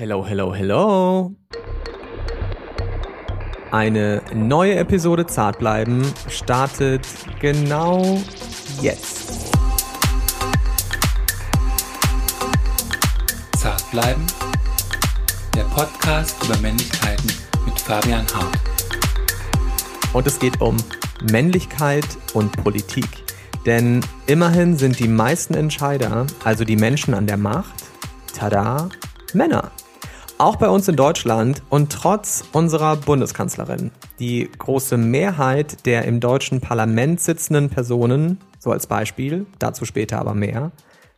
Hello, hello, hello. Eine neue Episode Zartbleiben startet genau jetzt. Zartbleiben, der Podcast über Männlichkeiten mit Fabian Hart. Und es geht um Männlichkeit und Politik. Denn immerhin sind die meisten Entscheider, also die Menschen an der Macht, tada, Männer. Auch bei uns in Deutschland und trotz unserer Bundeskanzlerin. Die große Mehrheit der im deutschen Parlament sitzenden Personen, so als Beispiel, dazu später aber mehr,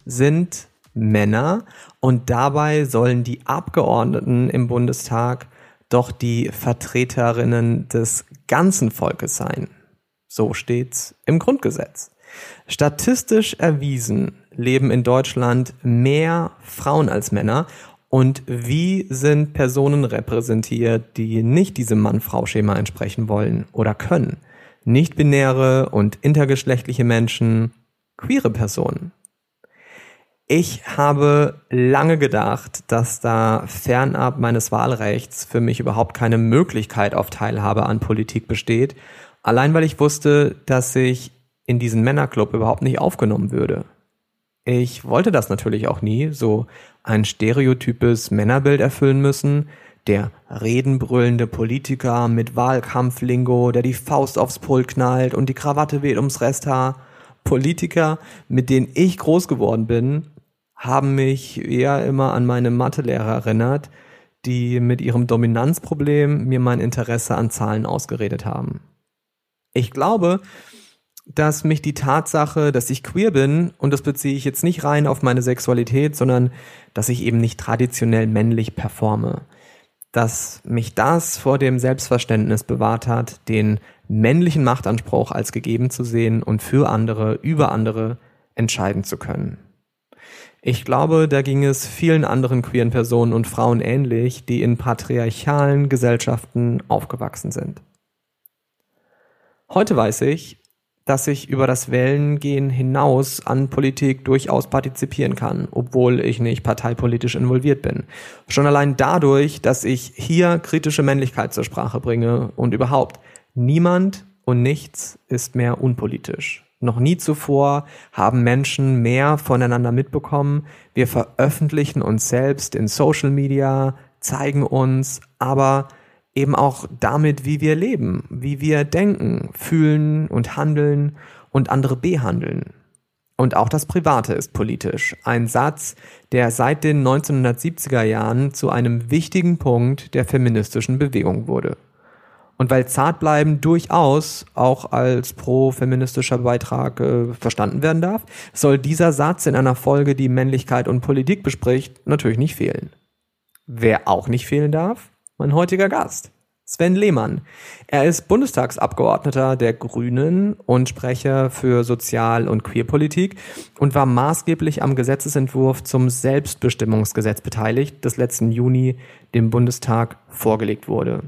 sind Männer und dabei sollen die Abgeordneten im Bundestag doch die Vertreterinnen des ganzen Volkes sein. So steht's im Grundgesetz. Statistisch erwiesen leben in Deutschland mehr Frauen als Männer und wie sind Personen repräsentiert, die nicht diesem Mann-Frau-Schema entsprechen wollen oder können? Nicht-binäre und intergeschlechtliche Menschen, queere Personen. Ich habe lange gedacht, dass da fernab meines Wahlrechts für mich überhaupt keine Möglichkeit auf Teilhabe an Politik besteht, allein weil ich wusste, dass ich in diesen Männerclub überhaupt nicht aufgenommen würde. Ich wollte das natürlich auch nie, so ein stereotypes Männerbild erfüllen müssen, der redenbrüllende Politiker mit Wahlkampflingo, der die Faust aufs Pult knallt und die Krawatte weht ums Resthaar. Politiker, mit denen ich groß geworden bin, haben mich eher immer an meine Mathelehrer erinnert, die mit ihrem Dominanzproblem mir mein Interesse an Zahlen ausgeredet haben. Ich glaube, dass mich die Tatsache, dass ich queer bin, und das beziehe ich jetzt nicht rein auf meine Sexualität, sondern dass ich eben nicht traditionell männlich performe, dass mich das vor dem Selbstverständnis bewahrt hat, den männlichen Machtanspruch als gegeben zu sehen und für andere, über andere entscheiden zu können. Ich glaube, da ging es vielen anderen queeren Personen und Frauen ähnlich, die in patriarchalen Gesellschaften aufgewachsen sind. Heute weiß ich, dass ich über das Wellengehen hinaus an Politik durchaus partizipieren kann, obwohl ich nicht parteipolitisch involviert bin. Schon allein dadurch, dass ich hier kritische Männlichkeit zur Sprache bringe und überhaupt niemand und nichts ist mehr unpolitisch. Noch nie zuvor haben Menschen mehr voneinander mitbekommen. Wir veröffentlichen uns selbst in Social Media, zeigen uns, aber eben auch damit, wie wir leben, wie wir denken, fühlen und handeln und andere behandeln. Und auch das Private ist politisch. Ein Satz, der seit den 1970er Jahren zu einem wichtigen Punkt der feministischen Bewegung wurde. Und weil Zartbleiben durchaus auch als pro-feministischer Beitrag äh, verstanden werden darf, soll dieser Satz in einer Folge, die Männlichkeit und Politik bespricht, natürlich nicht fehlen. Wer auch nicht fehlen darf, mein heutiger Gast. Sven Lehmann. Er ist Bundestagsabgeordneter der Grünen und Sprecher für Sozial- und Queerpolitik und war maßgeblich am Gesetzesentwurf zum Selbstbestimmungsgesetz beteiligt, das letzten Juni dem Bundestag vorgelegt wurde.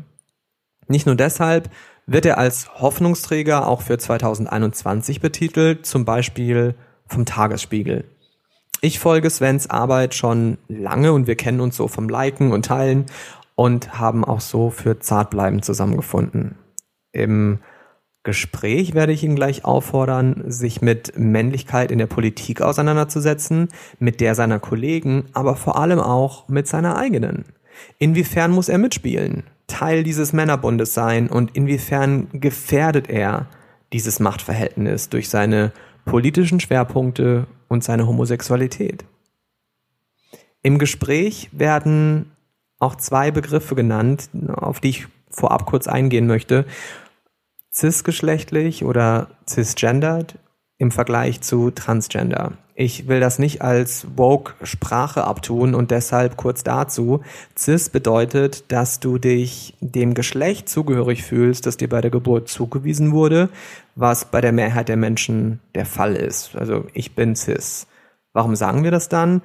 Nicht nur deshalb wird er als Hoffnungsträger auch für 2021 betitelt, zum Beispiel vom Tagesspiegel. Ich folge Svens Arbeit schon lange und wir kennen uns so vom Liken und Teilen und haben auch so für Zartbleiben zusammengefunden. Im Gespräch werde ich ihn gleich auffordern, sich mit Männlichkeit in der Politik auseinanderzusetzen, mit der seiner Kollegen, aber vor allem auch mit seiner eigenen. Inwiefern muss er mitspielen, Teil dieses Männerbundes sein und inwiefern gefährdet er dieses Machtverhältnis durch seine politischen Schwerpunkte und seine Homosexualität? Im Gespräch werden auch zwei Begriffe genannt, auf die ich vorab kurz eingehen möchte. Cisgeschlechtlich oder cisgendered im Vergleich zu transgender. Ich will das nicht als woke Sprache abtun und deshalb kurz dazu. Cis bedeutet, dass du dich dem Geschlecht zugehörig fühlst, das dir bei der Geburt zugewiesen wurde, was bei der Mehrheit der Menschen der Fall ist. Also ich bin cis. Warum sagen wir das dann?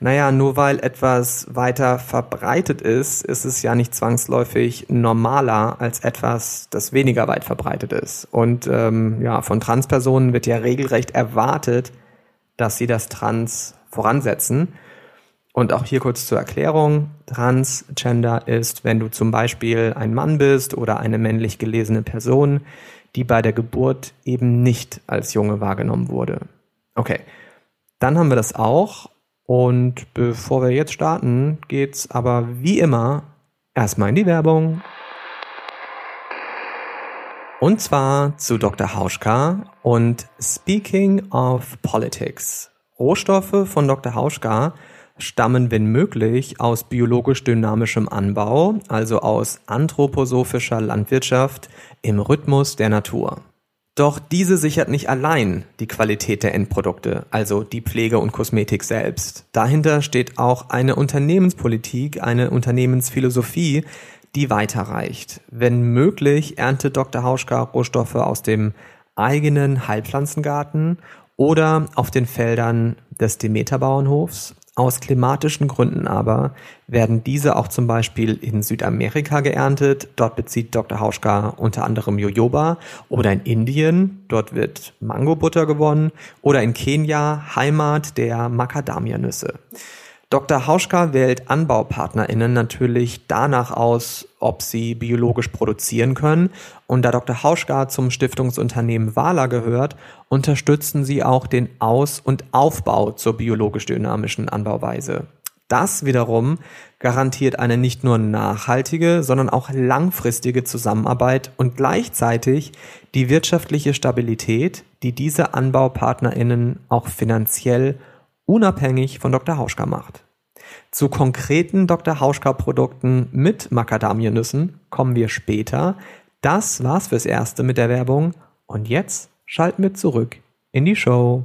Naja, nur weil etwas weiter verbreitet ist, ist es ja nicht zwangsläufig normaler als etwas, das weniger weit verbreitet ist. Und ähm, ja, von Transpersonen wird ja regelrecht erwartet, dass sie das Trans voransetzen. Und auch hier kurz zur Erklärung. Transgender ist, wenn du zum Beispiel ein Mann bist oder eine männlich gelesene Person, die bei der Geburt eben nicht als Junge wahrgenommen wurde. Okay, dann haben wir das auch. Und bevor wir jetzt starten, geht's aber wie immer erstmal in die Werbung. Und zwar zu Dr. Hauschka und Speaking of Politics. Rohstoffe von Dr. Hauschka stammen, wenn möglich, aus biologisch dynamischem Anbau, also aus anthroposophischer Landwirtschaft im Rhythmus der Natur. Doch diese sichert nicht allein die Qualität der Endprodukte, also die Pflege und Kosmetik selbst. Dahinter steht auch eine Unternehmenspolitik, eine Unternehmensphilosophie, die weiterreicht. Wenn möglich, erntet Dr. Hauschka Rohstoffe aus dem eigenen Heilpflanzengarten oder auf den Feldern des Demeter-Bauernhofs aus klimatischen Gründen aber werden diese auch zum Beispiel in Südamerika geerntet. Dort bezieht Dr. Hauschka unter anderem Jojoba oder in Indien. Dort wird Mangobutter gewonnen oder in Kenia Heimat der Macadamia-Nüsse. Dr. Hauschka wählt AnbaupartnerInnen natürlich danach aus, ob sie biologisch produzieren können. Und da Dr. Hauschka zum Stiftungsunternehmen Wala gehört, unterstützen sie auch den Aus- und Aufbau zur biologisch-dynamischen Anbauweise. Das wiederum garantiert eine nicht nur nachhaltige, sondern auch langfristige Zusammenarbeit und gleichzeitig die wirtschaftliche Stabilität, die diese AnbaupartnerInnen auch finanziell unabhängig von Dr. Hauschka macht. Zu konkreten Dr. Hauschka-Produkten mit Macadamianüssen kommen wir später. Das war's fürs Erste mit der Werbung. Und jetzt schalten wir zurück in die Show.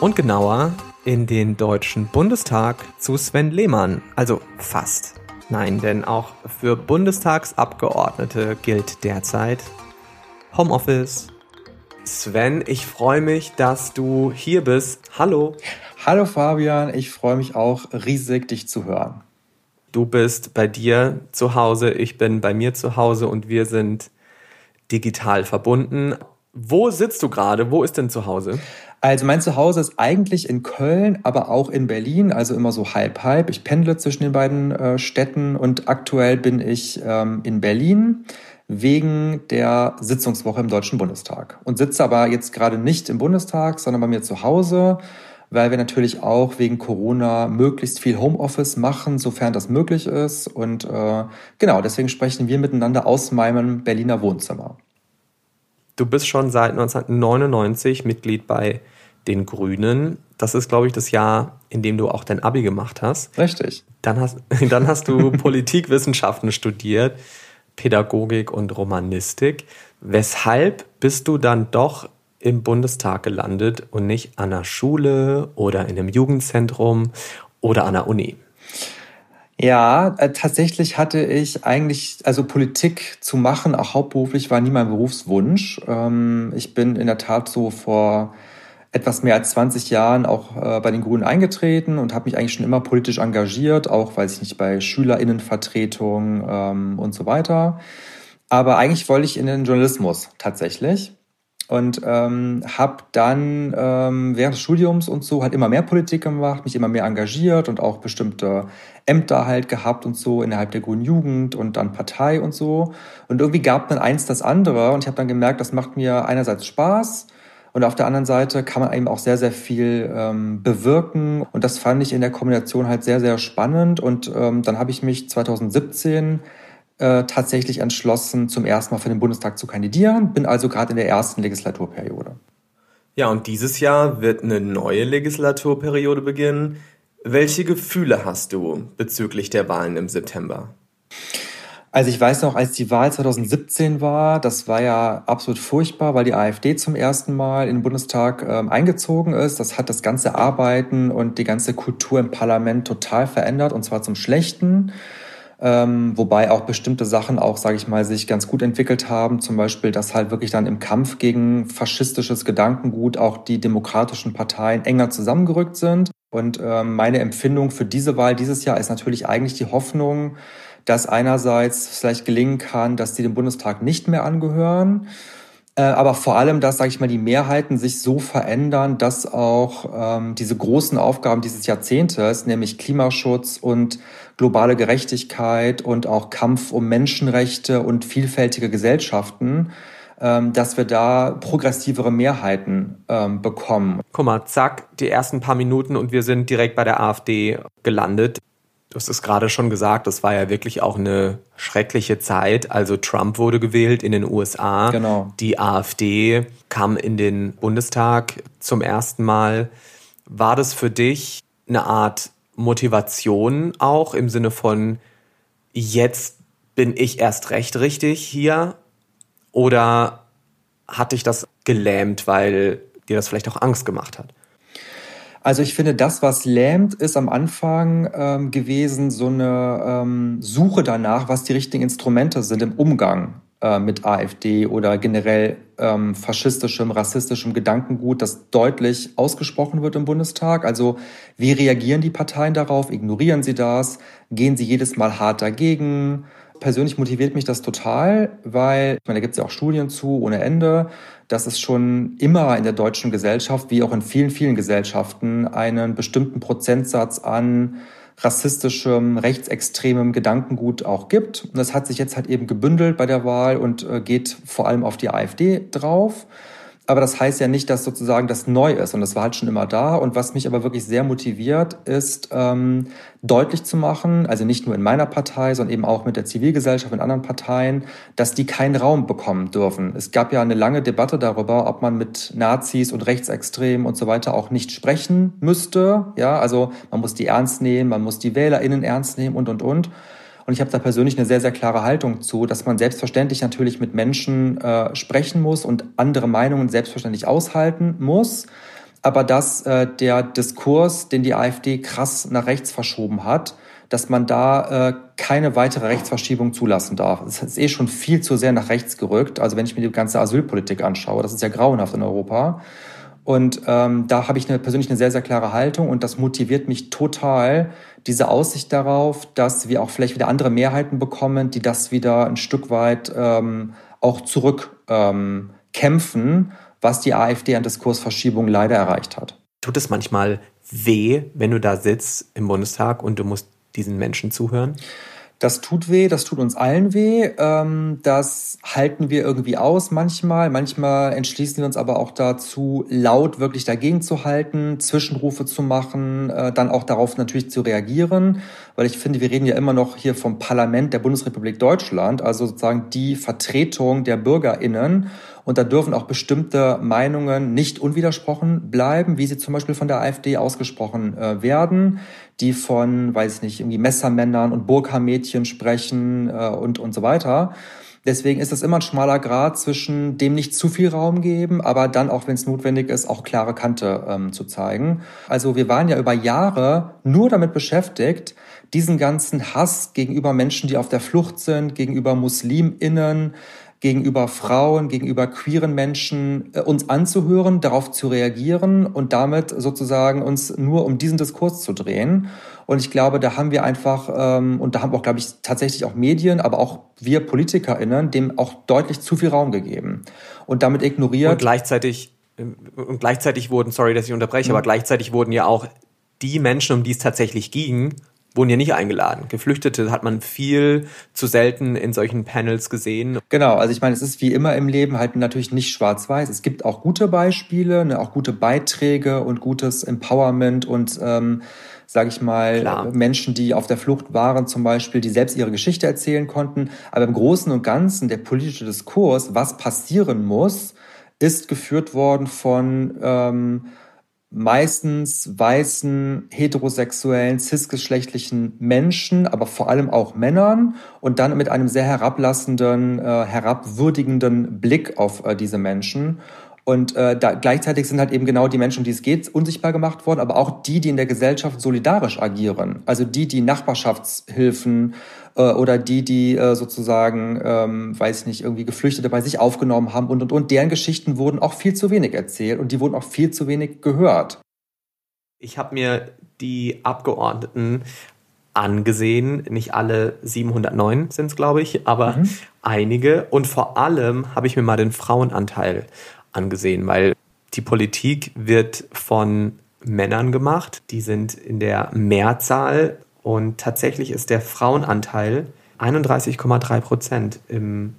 Und genauer in den Deutschen Bundestag zu Sven Lehmann. Also fast. Nein, denn auch für Bundestagsabgeordnete gilt derzeit Homeoffice. Sven, ich freue mich, dass du hier bist. Hallo. Hallo Fabian, ich freue mich auch riesig, dich zu hören. Du bist bei dir zu Hause, ich bin bei mir zu Hause und wir sind digital verbunden. Wo sitzt du gerade? Wo ist denn zu Hause? Also mein Zuhause ist eigentlich in Köln, aber auch in Berlin, also immer so halb halb. Ich pendle zwischen den beiden äh, Städten und aktuell bin ich ähm, in Berlin wegen der Sitzungswoche im Deutschen Bundestag und sitze aber jetzt gerade nicht im Bundestag, sondern bei mir zu Hause, weil wir natürlich auch wegen Corona möglichst viel Homeoffice machen, sofern das möglich ist. Und äh, genau, deswegen sprechen wir miteinander aus meinem Berliner Wohnzimmer. Du bist schon seit 1999 Mitglied bei den Grünen. Das ist, glaube ich, das Jahr, in dem du auch dein Abi gemacht hast. Richtig. Dann hast, dann hast du Politikwissenschaften studiert. Pädagogik und Romanistik. Weshalb bist du dann doch im Bundestag gelandet und nicht an der Schule oder in einem Jugendzentrum oder an der Uni? Ja, äh, tatsächlich hatte ich eigentlich, also Politik zu machen, auch hauptberuflich, war nie mein Berufswunsch. Ähm, ich bin in der Tat so vor etwas mehr als 20 Jahren auch äh, bei den Grünen eingetreten und habe mich eigentlich schon immer politisch engagiert, auch weiß ich nicht, bei Schülerinnenvertretung ähm, und so weiter. Aber eigentlich wollte ich in den Journalismus tatsächlich und ähm, habe dann ähm, während des Studiums und so halt immer mehr Politik gemacht, mich immer mehr engagiert und auch bestimmte Ämter halt gehabt und so innerhalb der Grünen Jugend und dann Partei und so. Und irgendwie gab dann eins das andere und ich habe dann gemerkt, das macht mir einerseits Spaß und auf der anderen Seite kann man eben auch sehr, sehr viel ähm, bewirken. Und das fand ich in der Kombination halt sehr, sehr spannend. Und ähm, dann habe ich mich 2017 äh, tatsächlich entschlossen, zum ersten Mal für den Bundestag zu kandidieren. Bin also gerade in der ersten Legislaturperiode. Ja, und dieses Jahr wird eine neue Legislaturperiode beginnen. Welche Gefühle hast du bezüglich der Wahlen im September? Also ich weiß noch, als die Wahl 2017 war, das war ja absolut furchtbar, weil die AfD zum ersten Mal in den Bundestag ähm, eingezogen ist. Das hat das ganze Arbeiten und die ganze Kultur im Parlament total verändert und zwar zum Schlechten. Ähm, wobei auch bestimmte Sachen auch, sage ich mal, sich ganz gut entwickelt haben. Zum Beispiel, dass halt wirklich dann im Kampf gegen faschistisches Gedankengut auch die demokratischen Parteien enger zusammengerückt sind. Und ähm, meine Empfindung für diese Wahl dieses Jahr ist natürlich eigentlich die Hoffnung, dass einerseits vielleicht gelingen kann, dass die dem Bundestag nicht mehr angehören Äh, aber vor allem, dass, sage ich mal, die Mehrheiten sich so verändern, dass auch ähm, diese großen Aufgaben dieses Jahrzehntes, nämlich Klimaschutz und globale Gerechtigkeit und auch Kampf um Menschenrechte und vielfältige Gesellschaften, ähm, dass wir da progressivere Mehrheiten ähm, bekommen. Guck mal, zack, die ersten paar Minuten und wir sind direkt bei der AfD gelandet. Du hast es gerade schon gesagt, das war ja wirklich auch eine schreckliche Zeit. Also Trump wurde gewählt in den USA. Genau. Die AfD kam in den Bundestag zum ersten Mal. War das für dich eine Art Motivation auch im Sinne von, jetzt bin ich erst recht richtig hier? Oder hat dich das gelähmt, weil dir das vielleicht auch Angst gemacht hat? Also ich finde, das, was lähmt, ist am Anfang ähm, gewesen so eine ähm, Suche danach, was die richtigen Instrumente sind im Umgang äh, mit AfD oder generell ähm, faschistischem, rassistischem Gedankengut, das deutlich ausgesprochen wird im Bundestag. Also wie reagieren die Parteien darauf? Ignorieren sie das? Gehen sie jedes Mal hart dagegen? Persönlich motiviert mich das total, weil, ich meine, da gibt es ja auch Studien zu ohne Ende, dass es schon immer in der deutschen Gesellschaft, wie auch in vielen, vielen Gesellschaften, einen bestimmten Prozentsatz an rassistischem, rechtsextremem Gedankengut auch gibt. Und das hat sich jetzt halt eben gebündelt bei der Wahl und äh, geht vor allem auf die AfD drauf. Aber das heißt ja nicht, dass sozusagen das neu ist und das war halt schon immer da. Und was mich aber wirklich sehr motiviert, ist ähm, deutlich zu machen, also nicht nur in meiner Partei, sondern eben auch mit der Zivilgesellschaft und anderen Parteien, dass die keinen Raum bekommen dürfen. Es gab ja eine lange Debatte darüber, ob man mit Nazis und Rechtsextremen und so weiter auch nicht sprechen müsste. Ja, also man muss die ernst nehmen, man muss die WählerInnen ernst nehmen und und und. Und ich habe da persönlich eine sehr, sehr klare Haltung zu, dass man selbstverständlich natürlich mit Menschen äh, sprechen muss und andere Meinungen selbstverständlich aushalten muss. Aber dass äh, der Diskurs, den die AfD krass nach rechts verschoben hat, dass man da äh, keine weitere Rechtsverschiebung zulassen darf. Es ist eh schon viel zu sehr nach rechts gerückt. Also wenn ich mir die ganze Asylpolitik anschaue, das ist ja grauenhaft in Europa. Und ähm, da habe ich eine, persönlich eine sehr, sehr klare Haltung und das motiviert mich total, diese Aussicht darauf, dass wir auch vielleicht wieder andere Mehrheiten bekommen, die das wieder ein Stück weit ähm, auch zurückkämpfen, ähm, was die AfD an Diskursverschiebung leider erreicht hat. Tut es manchmal weh, wenn du da sitzt im Bundestag und du musst diesen Menschen zuhören? Das tut weh, das tut uns allen weh. Ähm, das halten wir irgendwie aus manchmal. Manchmal entschließen wir uns aber auch dazu, laut wirklich dagegen zu halten, Zwischenrufe zu machen, äh, dann auch darauf natürlich zu reagieren. Weil ich finde, wir reden ja immer noch hier vom Parlament der Bundesrepublik Deutschland, also sozusagen die Vertretung der BürgerInnen. Und da dürfen auch bestimmte Meinungen nicht unwidersprochen bleiben, wie sie zum Beispiel von der AfD ausgesprochen äh, werden, die von, weiß ich nicht, irgendwie Messermännern und Burka-Mädchen sprechen äh, und, und so weiter. Deswegen ist es immer ein schmaler Grad zwischen dem nicht zu viel Raum geben, aber dann auch, wenn es notwendig ist, auch klare Kante ähm, zu zeigen. Also wir waren ja über Jahre nur damit beschäftigt, diesen ganzen Hass gegenüber Menschen, die auf der Flucht sind, gegenüber Musliminnen, gegenüber Frauen, gegenüber queeren Menschen äh, uns anzuhören, darauf zu reagieren und damit sozusagen uns nur um diesen Diskurs zu drehen. Und ich glaube, da haben wir einfach, ähm, und da haben auch, glaube ich, tatsächlich auch Medien, aber auch wir PolitikerInnen, dem auch deutlich zu viel Raum gegeben. Und damit ignoriert. Und gleichzeitig, äh, und gleichzeitig wurden, sorry, dass ich unterbreche, mhm. aber gleichzeitig wurden ja auch die Menschen, um die es tatsächlich ging, wurden ja nicht eingeladen. Geflüchtete hat man viel zu selten in solchen Panels gesehen. Genau, also ich meine, es ist wie immer im Leben halt natürlich nicht schwarz-weiß. Es gibt auch gute Beispiele, ne, auch gute Beiträge und gutes Empowerment und ähm, sage ich mal, Klar. Menschen, die auf der Flucht waren zum Beispiel, die selbst ihre Geschichte erzählen konnten. Aber im Großen und Ganzen der politische Diskurs, was passieren muss, ist geführt worden von ähm, meistens weißen, heterosexuellen, cisgeschlechtlichen Menschen, aber vor allem auch Männern und dann mit einem sehr herablassenden, äh, herabwürdigenden Blick auf äh, diese Menschen. Und äh, da, gleichzeitig sind halt eben genau die Menschen, um die es geht, unsichtbar gemacht worden, aber auch die, die in der Gesellschaft solidarisch agieren. Also die, die Nachbarschaftshilfen äh, oder die, die äh, sozusagen, ähm, weiß nicht, irgendwie Geflüchtete bei sich aufgenommen haben und und und. Deren Geschichten wurden auch viel zu wenig erzählt und die wurden auch viel zu wenig gehört. Ich habe mir die Abgeordneten angesehen. Nicht alle 709 sind es, glaube ich, aber mhm. einige. Und vor allem habe ich mir mal den Frauenanteil angesehen, weil die Politik wird von Männern gemacht. Die sind in der Mehrzahl und tatsächlich ist der Frauenanteil 31,3 Prozent im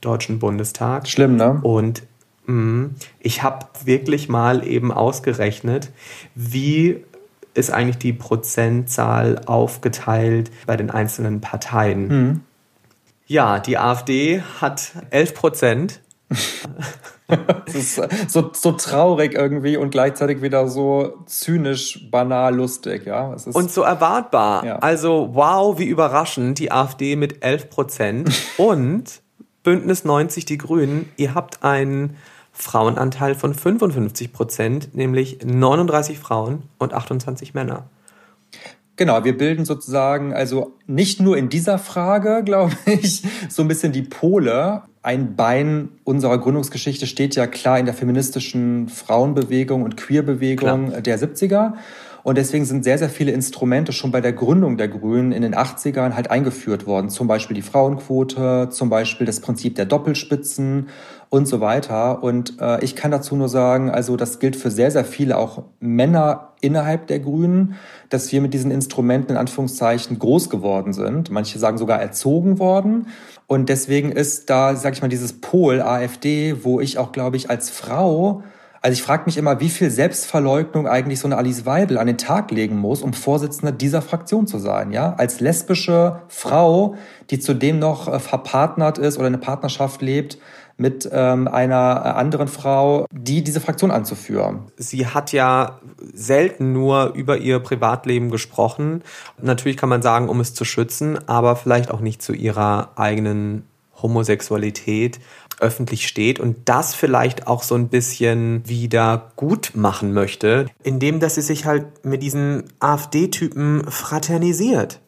Deutschen Bundestag. Schlimm, ne? Und mh, ich habe wirklich mal eben ausgerechnet, wie ist eigentlich die Prozentzahl aufgeteilt bei den einzelnen Parteien. Mhm. Ja, die AfD hat 11 Prozent. das ist so, so traurig irgendwie und gleichzeitig wieder so zynisch, banal, lustig, ja. und so erwartbar. Ja. Also, wow, wie überraschend, die AfD mit 11 Prozent und Bündnis 90, die Grünen, ihr habt einen Frauenanteil von 55 Prozent, nämlich 39 Frauen und 28 Männer. Genau, wir bilden sozusagen also nicht nur in dieser Frage, glaube ich, so ein bisschen die Pole. Ein Bein unserer Gründungsgeschichte steht ja klar in der feministischen Frauenbewegung und Queerbewegung klar. der 70er. Und deswegen sind sehr, sehr viele Instrumente schon bei der Gründung der Grünen in den 80ern halt eingeführt worden. Zum Beispiel die Frauenquote, zum Beispiel das Prinzip der Doppelspitzen und so weiter. Und äh, ich kann dazu nur sagen, also das gilt für sehr, sehr viele auch Männer innerhalb der Grünen, dass wir mit diesen Instrumenten in Anführungszeichen groß geworden sind. Manche sagen sogar erzogen worden. Und deswegen ist da, sag ich mal, dieses Pol AfD, wo ich auch, glaube ich, als Frau also ich frage mich immer, wie viel Selbstverleugnung eigentlich so eine Alice Weidel an den Tag legen muss, um Vorsitzende dieser Fraktion zu sein, ja? Als lesbische Frau, die zudem noch äh, verpartnert ist oder eine Partnerschaft lebt mit ähm, einer äh, anderen Frau, die diese Fraktion anzuführen. Sie hat ja selten nur über ihr Privatleben gesprochen. Natürlich kann man sagen, um es zu schützen, aber vielleicht auch nicht zu ihrer eigenen Homosexualität öffentlich steht und das vielleicht auch so ein bisschen wieder gut machen möchte, indem dass sie sich halt mit diesen AfD-Typen fraternisiert.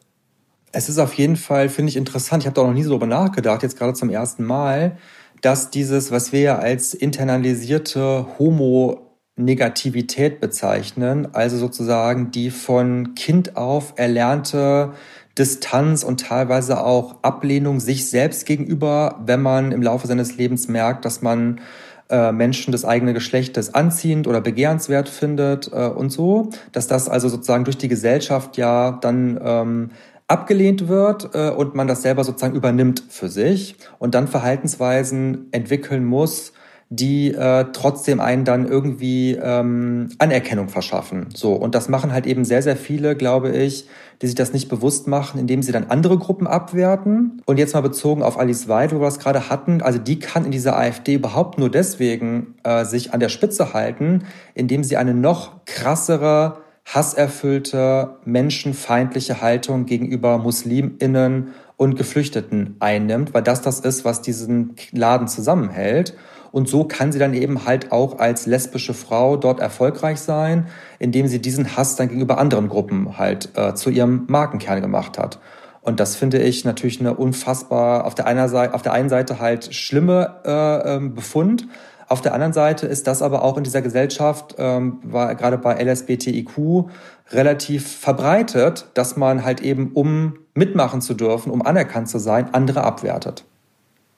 Es ist auf jeden Fall, finde ich, interessant. Ich habe da auch noch nie so drüber nachgedacht, jetzt gerade zum ersten Mal, dass dieses, was wir ja als internalisierte Homo-Negativität bezeichnen, also sozusagen die von Kind auf erlernte Distanz und teilweise auch Ablehnung sich selbst gegenüber, wenn man im Laufe seines Lebens merkt, dass man äh, Menschen des eigenen Geschlechtes anziehend oder begehrenswert findet äh, und so, dass das also sozusagen durch die Gesellschaft ja dann ähm, abgelehnt wird äh, und man das selber sozusagen übernimmt für sich und dann Verhaltensweisen entwickeln muss, die äh, trotzdem einen dann irgendwie ähm, Anerkennung verschaffen. So und das machen halt eben sehr sehr viele, glaube ich, die sich das nicht bewusst machen, indem sie dann andere Gruppen abwerten. Und jetzt mal bezogen auf Alice Weid, wo wir das gerade hatten, also die kann in dieser AfD überhaupt nur deswegen äh, sich an der Spitze halten, indem sie eine noch krassere hasserfüllte, menschenfeindliche Haltung gegenüber Musliminnen und Geflüchteten einnimmt, weil das das ist, was diesen Laden zusammenhält. Und so kann sie dann eben halt auch als lesbische Frau dort erfolgreich sein, indem sie diesen Hass dann gegenüber anderen Gruppen halt äh, zu ihrem Markenkern gemacht hat. Und das finde ich natürlich eine unfassbar, auf der, einer Seite, auf der einen Seite halt schlimme äh, ähm, Befund. Auf der anderen Seite ist das aber auch in dieser Gesellschaft, ähm, war gerade bei LSBTIQ, relativ verbreitet, dass man halt eben, um mitmachen zu dürfen, um anerkannt zu sein, andere abwertet.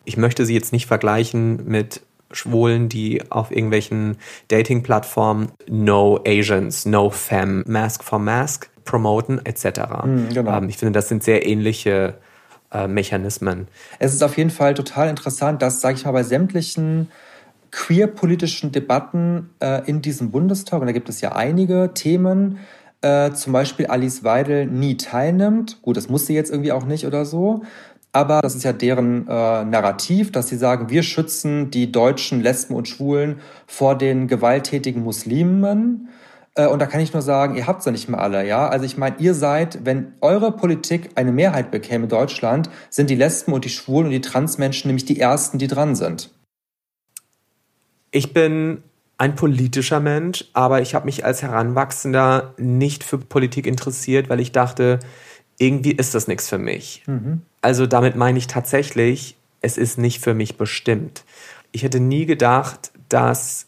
Ich möchte sie jetzt nicht vergleichen mit Schwulen, die auf irgendwelchen Dating-Plattformen No Asians, No Femme, Mask for Mask promoten etc. Mhm, genau. ähm, ich finde, das sind sehr ähnliche äh, Mechanismen. Es ist auf jeden Fall total interessant, dass, sage ich mal, bei sämtlichen queer-politischen Debatten äh, in diesem Bundestag, und da gibt es ja einige Themen, äh, zum Beispiel Alice Weidel nie teilnimmt. Gut, das muss sie jetzt irgendwie auch nicht oder so. Aber das ist ja deren äh, Narrativ, dass sie sagen, wir schützen die deutschen Lesben und Schwulen vor den gewalttätigen Muslimen. Äh, und da kann ich nur sagen, ihr habt's ja nicht mehr alle, ja. Also ich meine, ihr seid, wenn eure Politik eine Mehrheit bekäme in Deutschland, sind die Lesben und die Schwulen und die Transmenschen nämlich die ersten, die dran sind. Ich bin ein politischer Mensch, aber ich habe mich als Heranwachsender nicht für Politik interessiert, weil ich dachte, irgendwie ist das nichts für mich. Mhm. Also damit meine ich tatsächlich, es ist nicht für mich bestimmt. Ich hätte nie gedacht, dass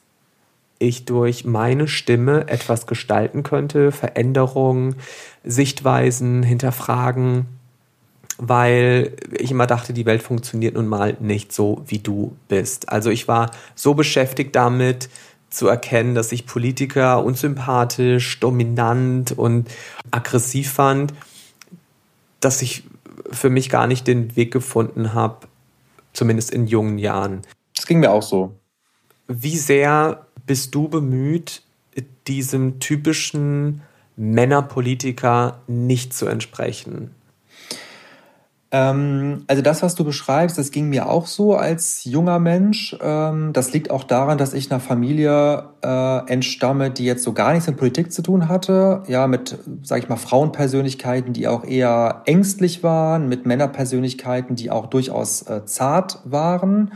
ich durch meine Stimme etwas gestalten könnte, Veränderungen, Sichtweisen hinterfragen, weil ich immer dachte, die Welt funktioniert nun mal nicht so, wie du bist. Also ich war so beschäftigt damit, zu erkennen, dass ich Politiker unsympathisch, dominant und aggressiv fand, dass ich für mich gar nicht den Weg gefunden habe, zumindest in jungen Jahren. Das ging mir auch so. Wie sehr bist du bemüht, diesem typischen Männerpolitiker nicht zu entsprechen? Ähm, also das, was du beschreibst, das ging mir auch so als junger Mensch. Ähm, das liegt auch daran, dass ich einer Familie äh, entstamme, die jetzt so gar nichts mit Politik zu tun hatte. Ja, mit, sag ich mal, Frauenpersönlichkeiten, die auch eher ängstlich waren, mit Männerpersönlichkeiten, die auch durchaus äh, zart waren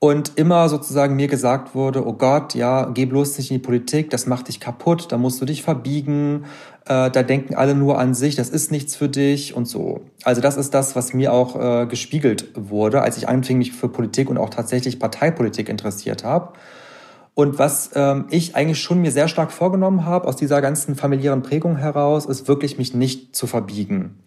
und immer sozusagen mir gesagt wurde, oh Gott, ja, geh bloß nicht in die Politik, das macht dich kaputt, da musst du dich verbiegen, äh, da denken alle nur an sich, das ist nichts für dich und so. Also das ist das, was mir auch äh, gespiegelt wurde, als ich anfing, mich für Politik und auch tatsächlich Parteipolitik interessiert habe. Und was ähm, ich eigentlich schon mir sehr stark vorgenommen habe, aus dieser ganzen familiären Prägung heraus, ist wirklich mich nicht zu verbiegen.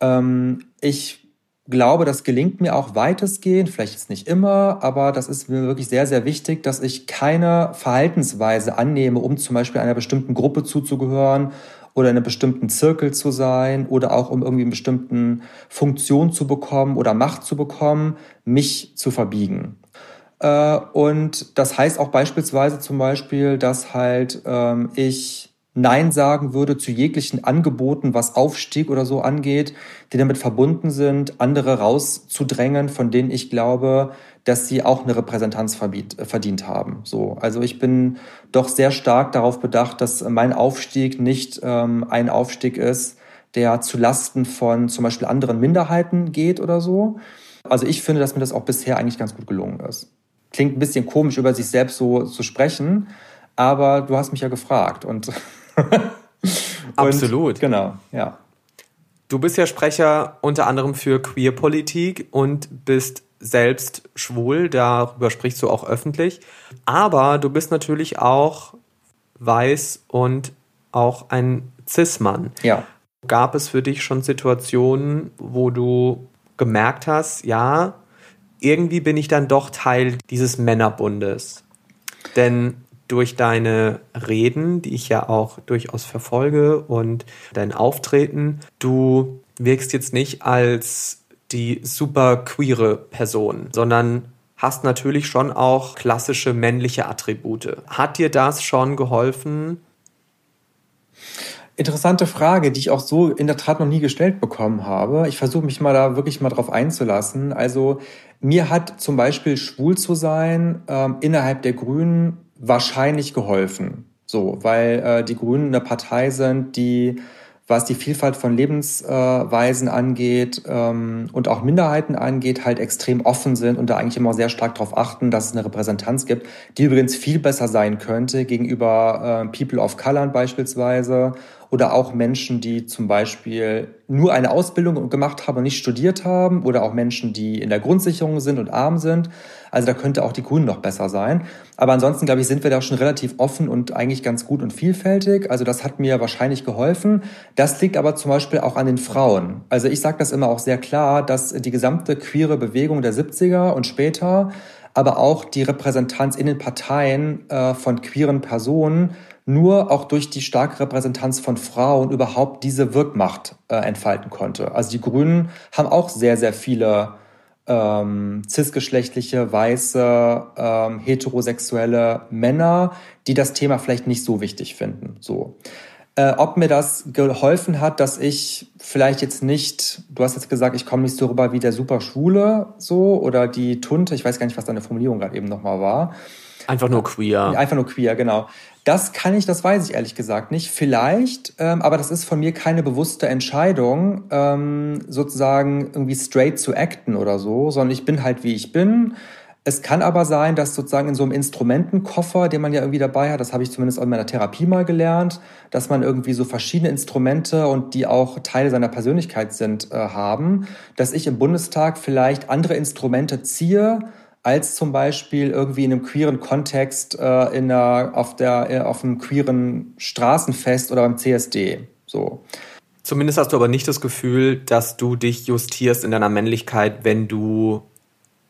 Ähm, ich glaube, das gelingt mir auch weitestgehend, vielleicht jetzt nicht immer, aber das ist mir wirklich sehr, sehr wichtig, dass ich keine Verhaltensweise annehme, um zum Beispiel einer bestimmten Gruppe zuzugehören oder in einem bestimmten Zirkel zu sein oder auch um irgendwie eine bestimmten Funktion zu bekommen oder Macht zu bekommen, mich zu verbiegen. Äh, und das heißt auch beispielsweise zum Beispiel, dass halt ähm, ich Nein sagen würde zu jeglichen Angeboten, was Aufstieg oder so angeht, die damit verbunden sind, andere rauszudrängen, von denen ich glaube, dass sie auch eine Repräsentanz verdient haben. So, also ich bin doch sehr stark darauf bedacht, dass mein Aufstieg nicht ähm, ein Aufstieg ist, der zu Lasten von zum Beispiel anderen Minderheiten geht oder so. Also ich finde, dass mir das auch bisher eigentlich ganz gut gelungen ist. Klingt ein bisschen komisch, über sich selbst so zu sprechen, aber du hast mich ja gefragt und Absolut. Genau, ja. Du bist ja Sprecher unter anderem für Queerpolitik und bist selbst schwul, darüber sprichst du auch öffentlich. Aber du bist natürlich auch weiß und auch ein Cis-Mann. Ja. Gab es für dich schon Situationen, wo du gemerkt hast, ja, irgendwie bin ich dann doch Teil dieses Männerbundes? Denn durch deine Reden, die ich ja auch durchaus verfolge und dein Auftreten, du wirkst jetzt nicht als die super queere Person, sondern hast natürlich schon auch klassische männliche Attribute. Hat dir das schon geholfen? Interessante Frage, die ich auch so in der Tat noch nie gestellt bekommen habe. Ich versuche mich mal da wirklich mal drauf einzulassen. Also mir hat zum Beispiel schwul zu sein ähm, innerhalb der Grünen wahrscheinlich geholfen. So, weil äh, die Grünen eine Partei sind, die, was die Vielfalt von Lebensweisen angeht ähm, und auch Minderheiten angeht, halt extrem offen sind und da eigentlich immer sehr stark darauf achten, dass es eine Repräsentanz gibt, die übrigens viel besser sein könnte gegenüber äh, People of Color beispielsweise oder auch Menschen, die zum Beispiel nur eine Ausbildung gemacht haben und nicht studiert haben oder auch Menschen, die in der Grundsicherung sind und arm sind. Also da könnte auch die Grünen noch besser sein. Aber ansonsten, glaube ich, sind wir da schon relativ offen und eigentlich ganz gut und vielfältig. Also das hat mir wahrscheinlich geholfen. Das liegt aber zum Beispiel auch an den Frauen. Also ich sage das immer auch sehr klar, dass die gesamte queere Bewegung der 70er und später aber auch die Repräsentanz in den Parteien äh, von queeren Personen nur auch durch die starke Repräsentanz von Frauen überhaupt diese Wirkmacht äh, entfalten konnte. Also die Grünen haben auch sehr, sehr viele ähm, cisgeschlechtliche, weiße, ähm, heterosexuelle Männer, die das Thema vielleicht nicht so wichtig finden. So. Äh, ob mir das geholfen hat, dass ich vielleicht jetzt nicht, du hast jetzt gesagt, ich komme nicht so rüber wie der super Schwule, so, oder die Tunte, ich weiß gar nicht, was deine Formulierung gerade eben nochmal war. Einfach nur queer. Einfach nur queer, genau. Das kann ich, das weiß ich ehrlich gesagt nicht. Vielleicht, ähm, aber das ist von mir keine bewusste Entscheidung, ähm, sozusagen irgendwie straight zu acten oder so, sondern ich bin halt wie ich bin. Es kann aber sein, dass sozusagen in so einem Instrumentenkoffer, den man ja irgendwie dabei hat, das habe ich zumindest in meiner Therapie mal gelernt, dass man irgendwie so verschiedene Instrumente und die auch Teile seiner Persönlichkeit sind, äh, haben, dass ich im Bundestag vielleicht andere Instrumente ziehe, als zum Beispiel irgendwie in einem queeren Kontext äh, in einer, auf, der, äh, auf einem queeren Straßenfest oder beim CSD. So. Zumindest hast du aber nicht das Gefühl, dass du dich justierst in deiner Männlichkeit, wenn du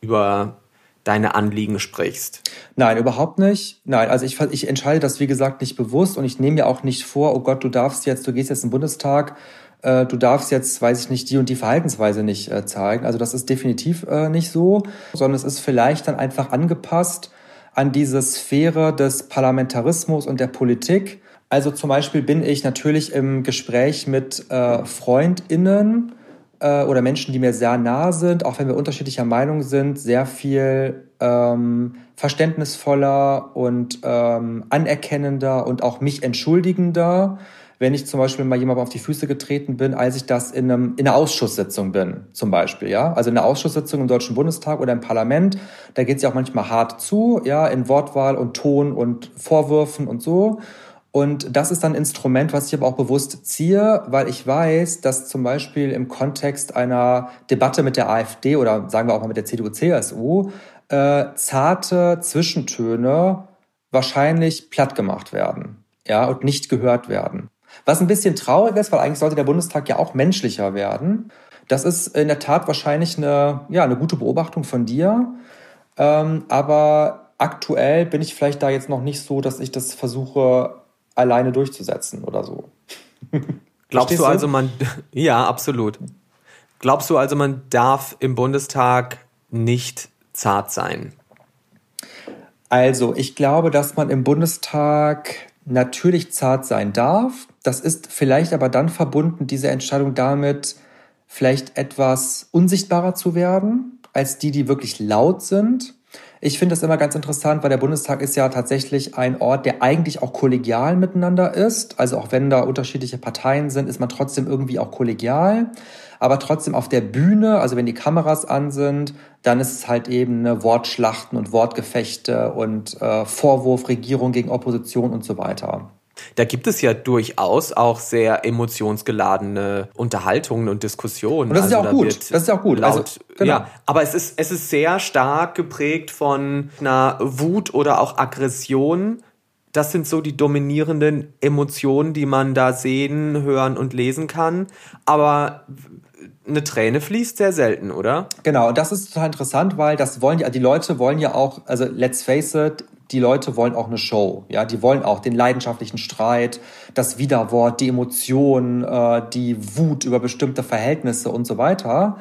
über deine Anliegen sprichst. Nein, überhaupt nicht. Nein, also ich, ich entscheide das, wie gesagt, nicht bewusst und ich nehme mir auch nicht vor, oh Gott, du darfst jetzt, du gehst jetzt in den Bundestag, äh, du darfst jetzt, weiß ich nicht, die und die Verhaltensweise nicht äh, zeigen. Also das ist definitiv äh, nicht so, sondern es ist vielleicht dann einfach angepasst an diese Sphäre des Parlamentarismus und der Politik. Also zum Beispiel bin ich natürlich im Gespräch mit äh, FreundInnen, äh, oder Menschen, die mir sehr nah sind, auch wenn wir unterschiedlicher Meinung sind, sehr viel ähm, verständnisvoller und ähm, anerkennender und auch mich entschuldigender, wenn ich zum Beispiel mal jemandem auf die Füße getreten bin, als ich das in, einem, in einer Ausschusssitzung bin, zum Beispiel, ja. Also in einer Ausschusssitzung im Deutschen Bundestag oder im Parlament, da geht es ja auch manchmal hart zu, ja, in Wortwahl und Ton und Vorwürfen und so. Und das ist dann ein Instrument, was ich aber auch bewusst ziehe, weil ich weiß, dass zum Beispiel im Kontext einer Debatte mit der AfD oder sagen wir auch mal mit der CDU-CSU äh, zarte Zwischentöne wahrscheinlich platt gemacht werden, ja, und nicht gehört werden. Was ein bisschen traurig ist, weil eigentlich sollte der Bundestag ja auch menschlicher werden. Das ist in der Tat wahrscheinlich eine, ja, eine gute Beobachtung von dir. Ähm, aber aktuell bin ich vielleicht da jetzt noch nicht so, dass ich das versuche alleine durchzusetzen oder so. Glaubst du also, man, ja, absolut. Glaubst du also, man darf im Bundestag nicht zart sein? Also, ich glaube, dass man im Bundestag natürlich zart sein darf. Das ist vielleicht aber dann verbunden, diese Entscheidung damit, vielleicht etwas unsichtbarer zu werden, als die, die wirklich laut sind. Ich finde das immer ganz interessant, weil der Bundestag ist ja tatsächlich ein Ort, der eigentlich auch kollegial miteinander ist. Also auch wenn da unterschiedliche Parteien sind, ist man trotzdem irgendwie auch kollegial. Aber trotzdem auf der Bühne, also wenn die Kameras an sind, dann ist es halt eben eine Wortschlachten und Wortgefechte und äh, Vorwurf, Regierung gegen Opposition und so weiter. Da gibt es ja durchaus auch sehr emotionsgeladene Unterhaltungen und Diskussionen. Und das ist also ja auch gut. Das ist ja auch gut. Laut, also, genau. Ja, aber es ist, es ist sehr stark geprägt von einer Wut oder auch Aggression. Das sind so die dominierenden Emotionen, die man da sehen, hören und lesen kann. Aber eine Träne fließt sehr selten, oder? Genau, und das ist total interessant, weil das wollen ja, die Leute wollen ja auch, also let's face it, die Leute wollen auch eine Show. Ja, die wollen auch den leidenschaftlichen Streit, das Widerwort, die Emotionen, äh, die Wut über bestimmte Verhältnisse und so weiter.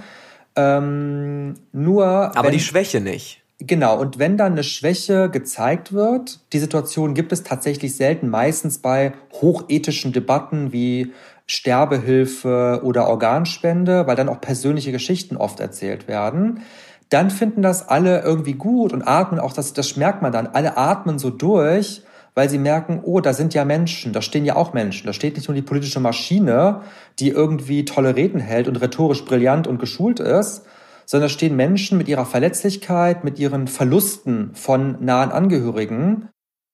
Ähm, nur. Aber wenn, die Schwäche nicht. Genau, und wenn dann eine Schwäche gezeigt wird, die Situation gibt es tatsächlich selten, meistens bei hochethischen Debatten wie Sterbehilfe oder Organspende, weil dann auch persönliche Geschichten oft erzählt werden dann finden das alle irgendwie gut und atmen auch, das, das merkt man dann. Alle atmen so durch, weil sie merken, oh, da sind ja Menschen, da stehen ja auch Menschen. Da steht nicht nur die politische Maschine, die irgendwie tolle Reden hält und rhetorisch brillant und geschult ist, sondern da stehen Menschen mit ihrer Verletzlichkeit, mit ihren Verlusten von nahen Angehörigen.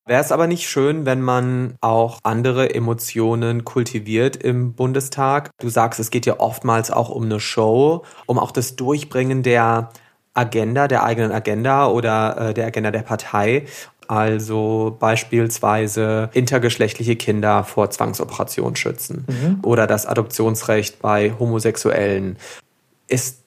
Wäre es aber nicht schön, wenn man auch andere Emotionen kultiviert im Bundestag? Du sagst, es geht ja oftmals auch um eine Show, um auch das Durchbringen der Agenda, der eigenen Agenda oder äh, der Agenda der Partei. Also beispielsweise intergeschlechtliche Kinder vor Zwangsoperation schützen mhm. oder das Adoptionsrecht bei Homosexuellen. Ist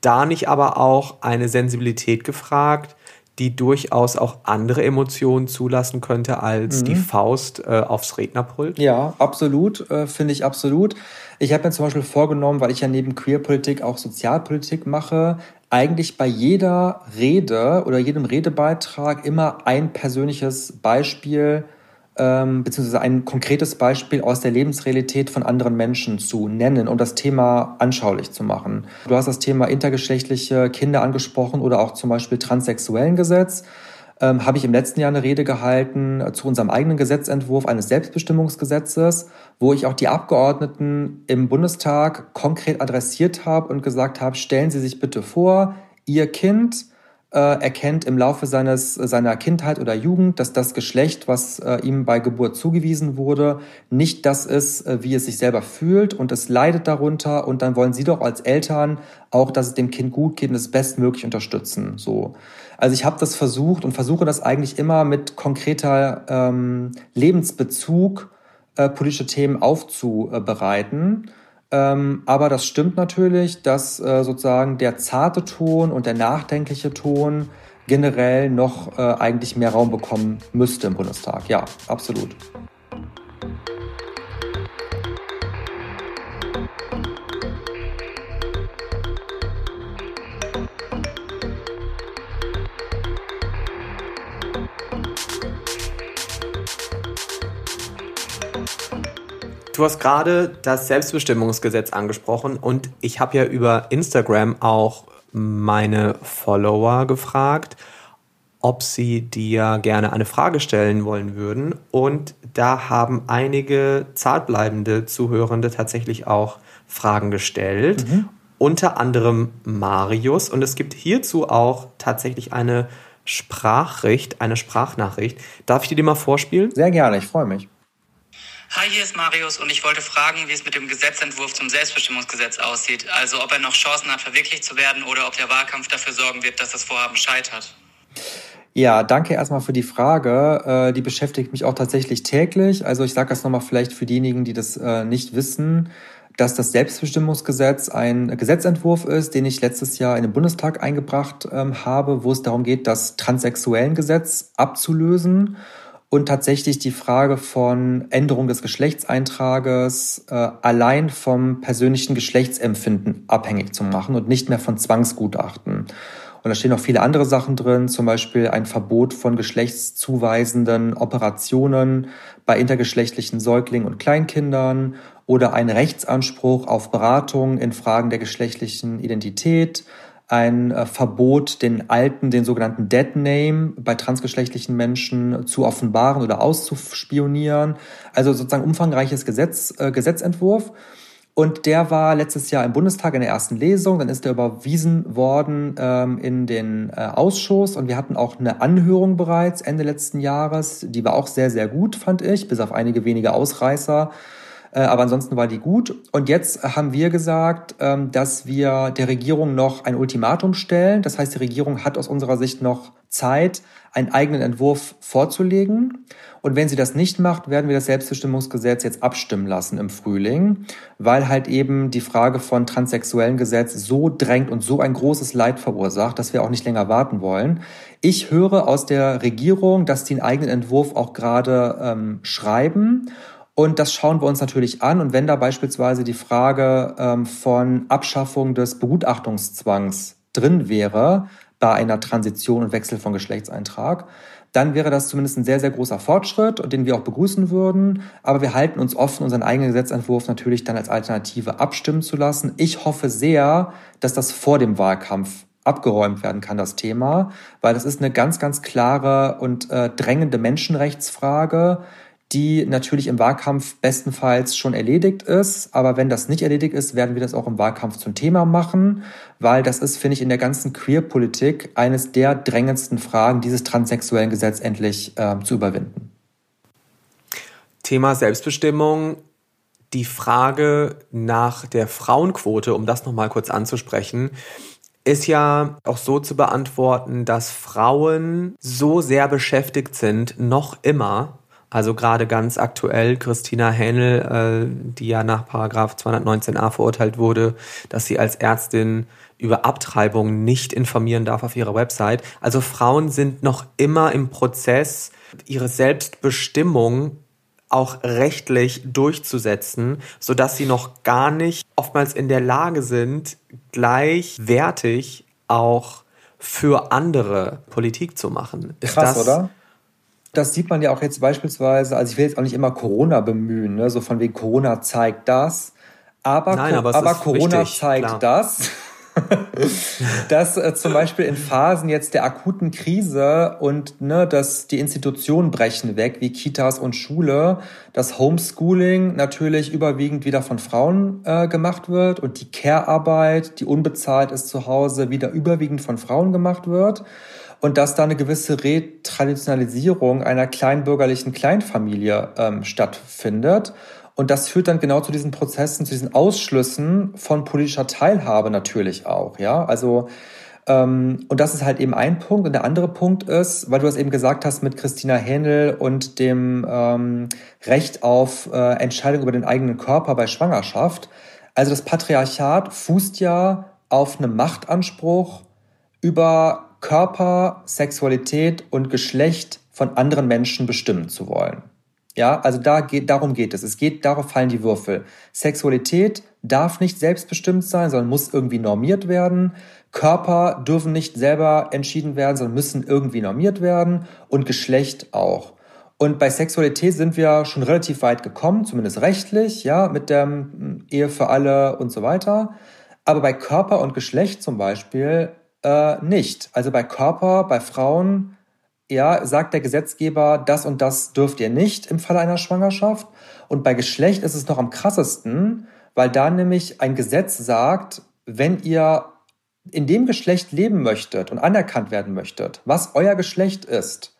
da nicht aber auch eine Sensibilität gefragt, die durchaus auch andere Emotionen zulassen könnte als mhm. die Faust äh, aufs Rednerpult? Ja, absolut, äh, finde ich absolut. Ich habe mir zum Beispiel vorgenommen, weil ich ja neben Queerpolitik auch Sozialpolitik mache, eigentlich bei jeder Rede oder jedem Redebeitrag immer ein persönliches Beispiel ähm, beziehungsweise ein konkretes Beispiel aus der Lebensrealität von anderen Menschen zu nennen, um das Thema anschaulich zu machen. Du hast das Thema intergeschlechtliche Kinder angesprochen oder auch zum Beispiel transsexuellen Gesetz ähm, habe ich im letzten Jahr eine Rede gehalten äh, zu unserem eigenen Gesetzentwurf eines Selbstbestimmungsgesetzes, wo ich auch die Abgeordneten im Bundestag konkret adressiert habe und gesagt habe, stellen Sie sich bitte vor, Ihr Kind äh, erkennt im Laufe seines, seiner Kindheit oder Jugend, dass das Geschlecht, was äh, ihm bei Geburt zugewiesen wurde, nicht das ist, äh, wie es sich selber fühlt und es leidet darunter und dann wollen sie doch als Eltern auch, dass es dem Kind gut geht und es bestmöglich unterstützen. So. Also ich habe das versucht und versuche das eigentlich immer mit konkreter ähm, Lebensbezug äh, politische Themen aufzubereiten. Ähm, aber das stimmt natürlich, dass äh, sozusagen der zarte Ton und der nachdenkliche Ton generell noch äh, eigentlich mehr Raum bekommen müsste im Bundestag. Ja, absolut. Du hast gerade das Selbstbestimmungsgesetz angesprochen und ich habe ja über Instagram auch meine Follower gefragt, ob sie dir gerne eine Frage stellen wollen würden. Und da haben einige zartbleibende Zuhörende tatsächlich auch Fragen gestellt. Mhm. Unter anderem Marius. Und es gibt hierzu auch tatsächlich eine Sprachricht, eine Sprachnachricht. Darf ich dir die mal vorspielen? Sehr gerne, ich freue mich. Hi, hier ist Marius und ich wollte fragen, wie es mit dem Gesetzentwurf zum Selbstbestimmungsgesetz aussieht. Also ob er noch Chancen hat, verwirklicht zu werden oder ob der Wahlkampf dafür sorgen wird, dass das Vorhaben scheitert. Ja, danke erstmal für die Frage. Äh, die beschäftigt mich auch tatsächlich täglich. Also ich sage das nochmal vielleicht für diejenigen, die das äh, nicht wissen, dass das Selbstbestimmungsgesetz ein Gesetzentwurf ist, den ich letztes Jahr in den Bundestag eingebracht ähm, habe, wo es darum geht, das Transsexuellengesetz abzulösen und tatsächlich die Frage von Änderung des Geschlechtseintrages äh, allein vom persönlichen Geschlechtsempfinden abhängig zu machen und nicht mehr von Zwangsgutachten. Und da stehen noch viele andere Sachen drin, zum Beispiel ein Verbot von geschlechtszuweisenden Operationen bei intergeschlechtlichen Säuglingen und Kleinkindern oder ein Rechtsanspruch auf Beratung in Fragen der geschlechtlichen Identität, ein äh, Verbot, den alten, den sogenannten Dead Name bei transgeschlechtlichen Menschen zu offenbaren oder auszuspionieren. Also sozusagen umfangreiches Gesetz, äh, Gesetzentwurf. Und der war letztes Jahr im Bundestag in der ersten Lesung. Dann ist er überwiesen worden ähm, in den äh, Ausschuss. Und wir hatten auch eine Anhörung bereits Ende letzten Jahres. Die war auch sehr, sehr gut, fand ich, bis auf einige wenige Ausreißer. Äh, aber ansonsten war die gut. Und jetzt haben wir gesagt, ähm, dass wir der Regierung noch ein Ultimatum stellen. Das heißt, die Regierung hat aus unserer Sicht noch Zeit, einen eigenen Entwurf vorzulegen. Und wenn sie das nicht macht, werden wir das Selbstbestimmungsgesetz jetzt abstimmen lassen im Frühling, weil halt eben die Frage von transsexuellen Gesetz so drängt und so ein großes Leid verursacht, dass wir auch nicht länger warten wollen. Ich höre aus der Regierung, dass die einen eigenen Entwurf auch gerade ähm, schreiben und das schauen wir uns natürlich an. Und wenn da beispielsweise die Frage ähm, von Abschaffung des Begutachtungszwangs drin wäre bei einer Transition und Wechsel von Geschlechtseintrag, dann wäre das zumindest ein sehr, sehr großer Fortschritt, den wir auch begrüßen würden. Aber wir halten uns offen, unseren eigenen Gesetzentwurf natürlich dann als Alternative abstimmen zu lassen. Ich hoffe sehr, dass das vor dem Wahlkampf abgeräumt werden kann, das Thema, weil das ist eine ganz, ganz klare und äh, drängende Menschenrechtsfrage, die natürlich im Wahlkampf bestenfalls schon erledigt ist. Aber wenn das nicht erledigt ist, werden wir das auch im Wahlkampf zum Thema machen, weil das ist, finde ich, in der ganzen Queer-Politik eines der drängendsten Fragen, dieses transsexuellen Gesetz endlich äh, zu überwinden. Thema Selbstbestimmung. Die Frage nach der Frauenquote, um das nochmal kurz anzusprechen, ist ja auch so zu beantworten, dass Frauen so sehr beschäftigt sind, noch immer also gerade ganz aktuell Christina Hähnel, äh, die ja nach Paragraph 219a verurteilt wurde, dass sie als Ärztin über Abtreibung nicht informieren darf auf ihrer Website. Also Frauen sind noch immer im Prozess, ihre Selbstbestimmung auch rechtlich durchzusetzen, so dass sie noch gar nicht oftmals in der Lage sind, gleichwertig auch für andere Politik zu machen. Ist Krass, das, oder? Das sieht man ja auch jetzt beispielsweise, also ich will jetzt auch nicht immer Corona bemühen, ne? so von wegen Corona zeigt das, aber, Nein, aber, aber Corona wichtig, zeigt klar. das. dass äh, zum Beispiel in Phasen jetzt der akuten Krise und ne, dass die Institutionen brechen weg, wie Kitas und Schule, das Homeschooling natürlich überwiegend wieder von Frauen äh, gemacht wird und die Care-Arbeit, die unbezahlt ist zu Hause, wieder überwiegend von Frauen gemacht wird und dass da eine gewisse Retraditionalisierung einer kleinbürgerlichen Kleinfamilie ähm, stattfindet und das führt dann genau zu diesen Prozessen, zu diesen Ausschlüssen von politischer Teilhabe natürlich auch. Ja, also ähm, und das ist halt eben ein Punkt. Und der andere Punkt ist, weil du es eben gesagt hast mit Christina Händel und dem ähm, Recht auf äh, Entscheidung über den eigenen Körper bei Schwangerschaft. Also das Patriarchat fußt ja auf einem Machtanspruch über Körper, Sexualität und Geschlecht von anderen Menschen bestimmen zu wollen. Ja, also da geht, darum geht es. Es geht, darauf fallen die Würfel. Sexualität darf nicht selbstbestimmt sein, sondern muss irgendwie normiert werden. Körper dürfen nicht selber entschieden werden, sondern müssen irgendwie normiert werden. Und Geschlecht auch. Und bei Sexualität sind wir schon relativ weit gekommen, zumindest rechtlich, ja, mit der Ehe für alle und so weiter. Aber bei Körper und Geschlecht zum Beispiel äh, nicht. Also bei Körper, bei Frauen ja, sagt der Gesetzgeber, das und das dürft ihr nicht im Falle einer Schwangerschaft. Und bei Geschlecht ist es noch am krassesten, weil da nämlich ein Gesetz sagt, wenn ihr in dem Geschlecht leben möchtet und anerkannt werden möchtet, was euer Geschlecht ist,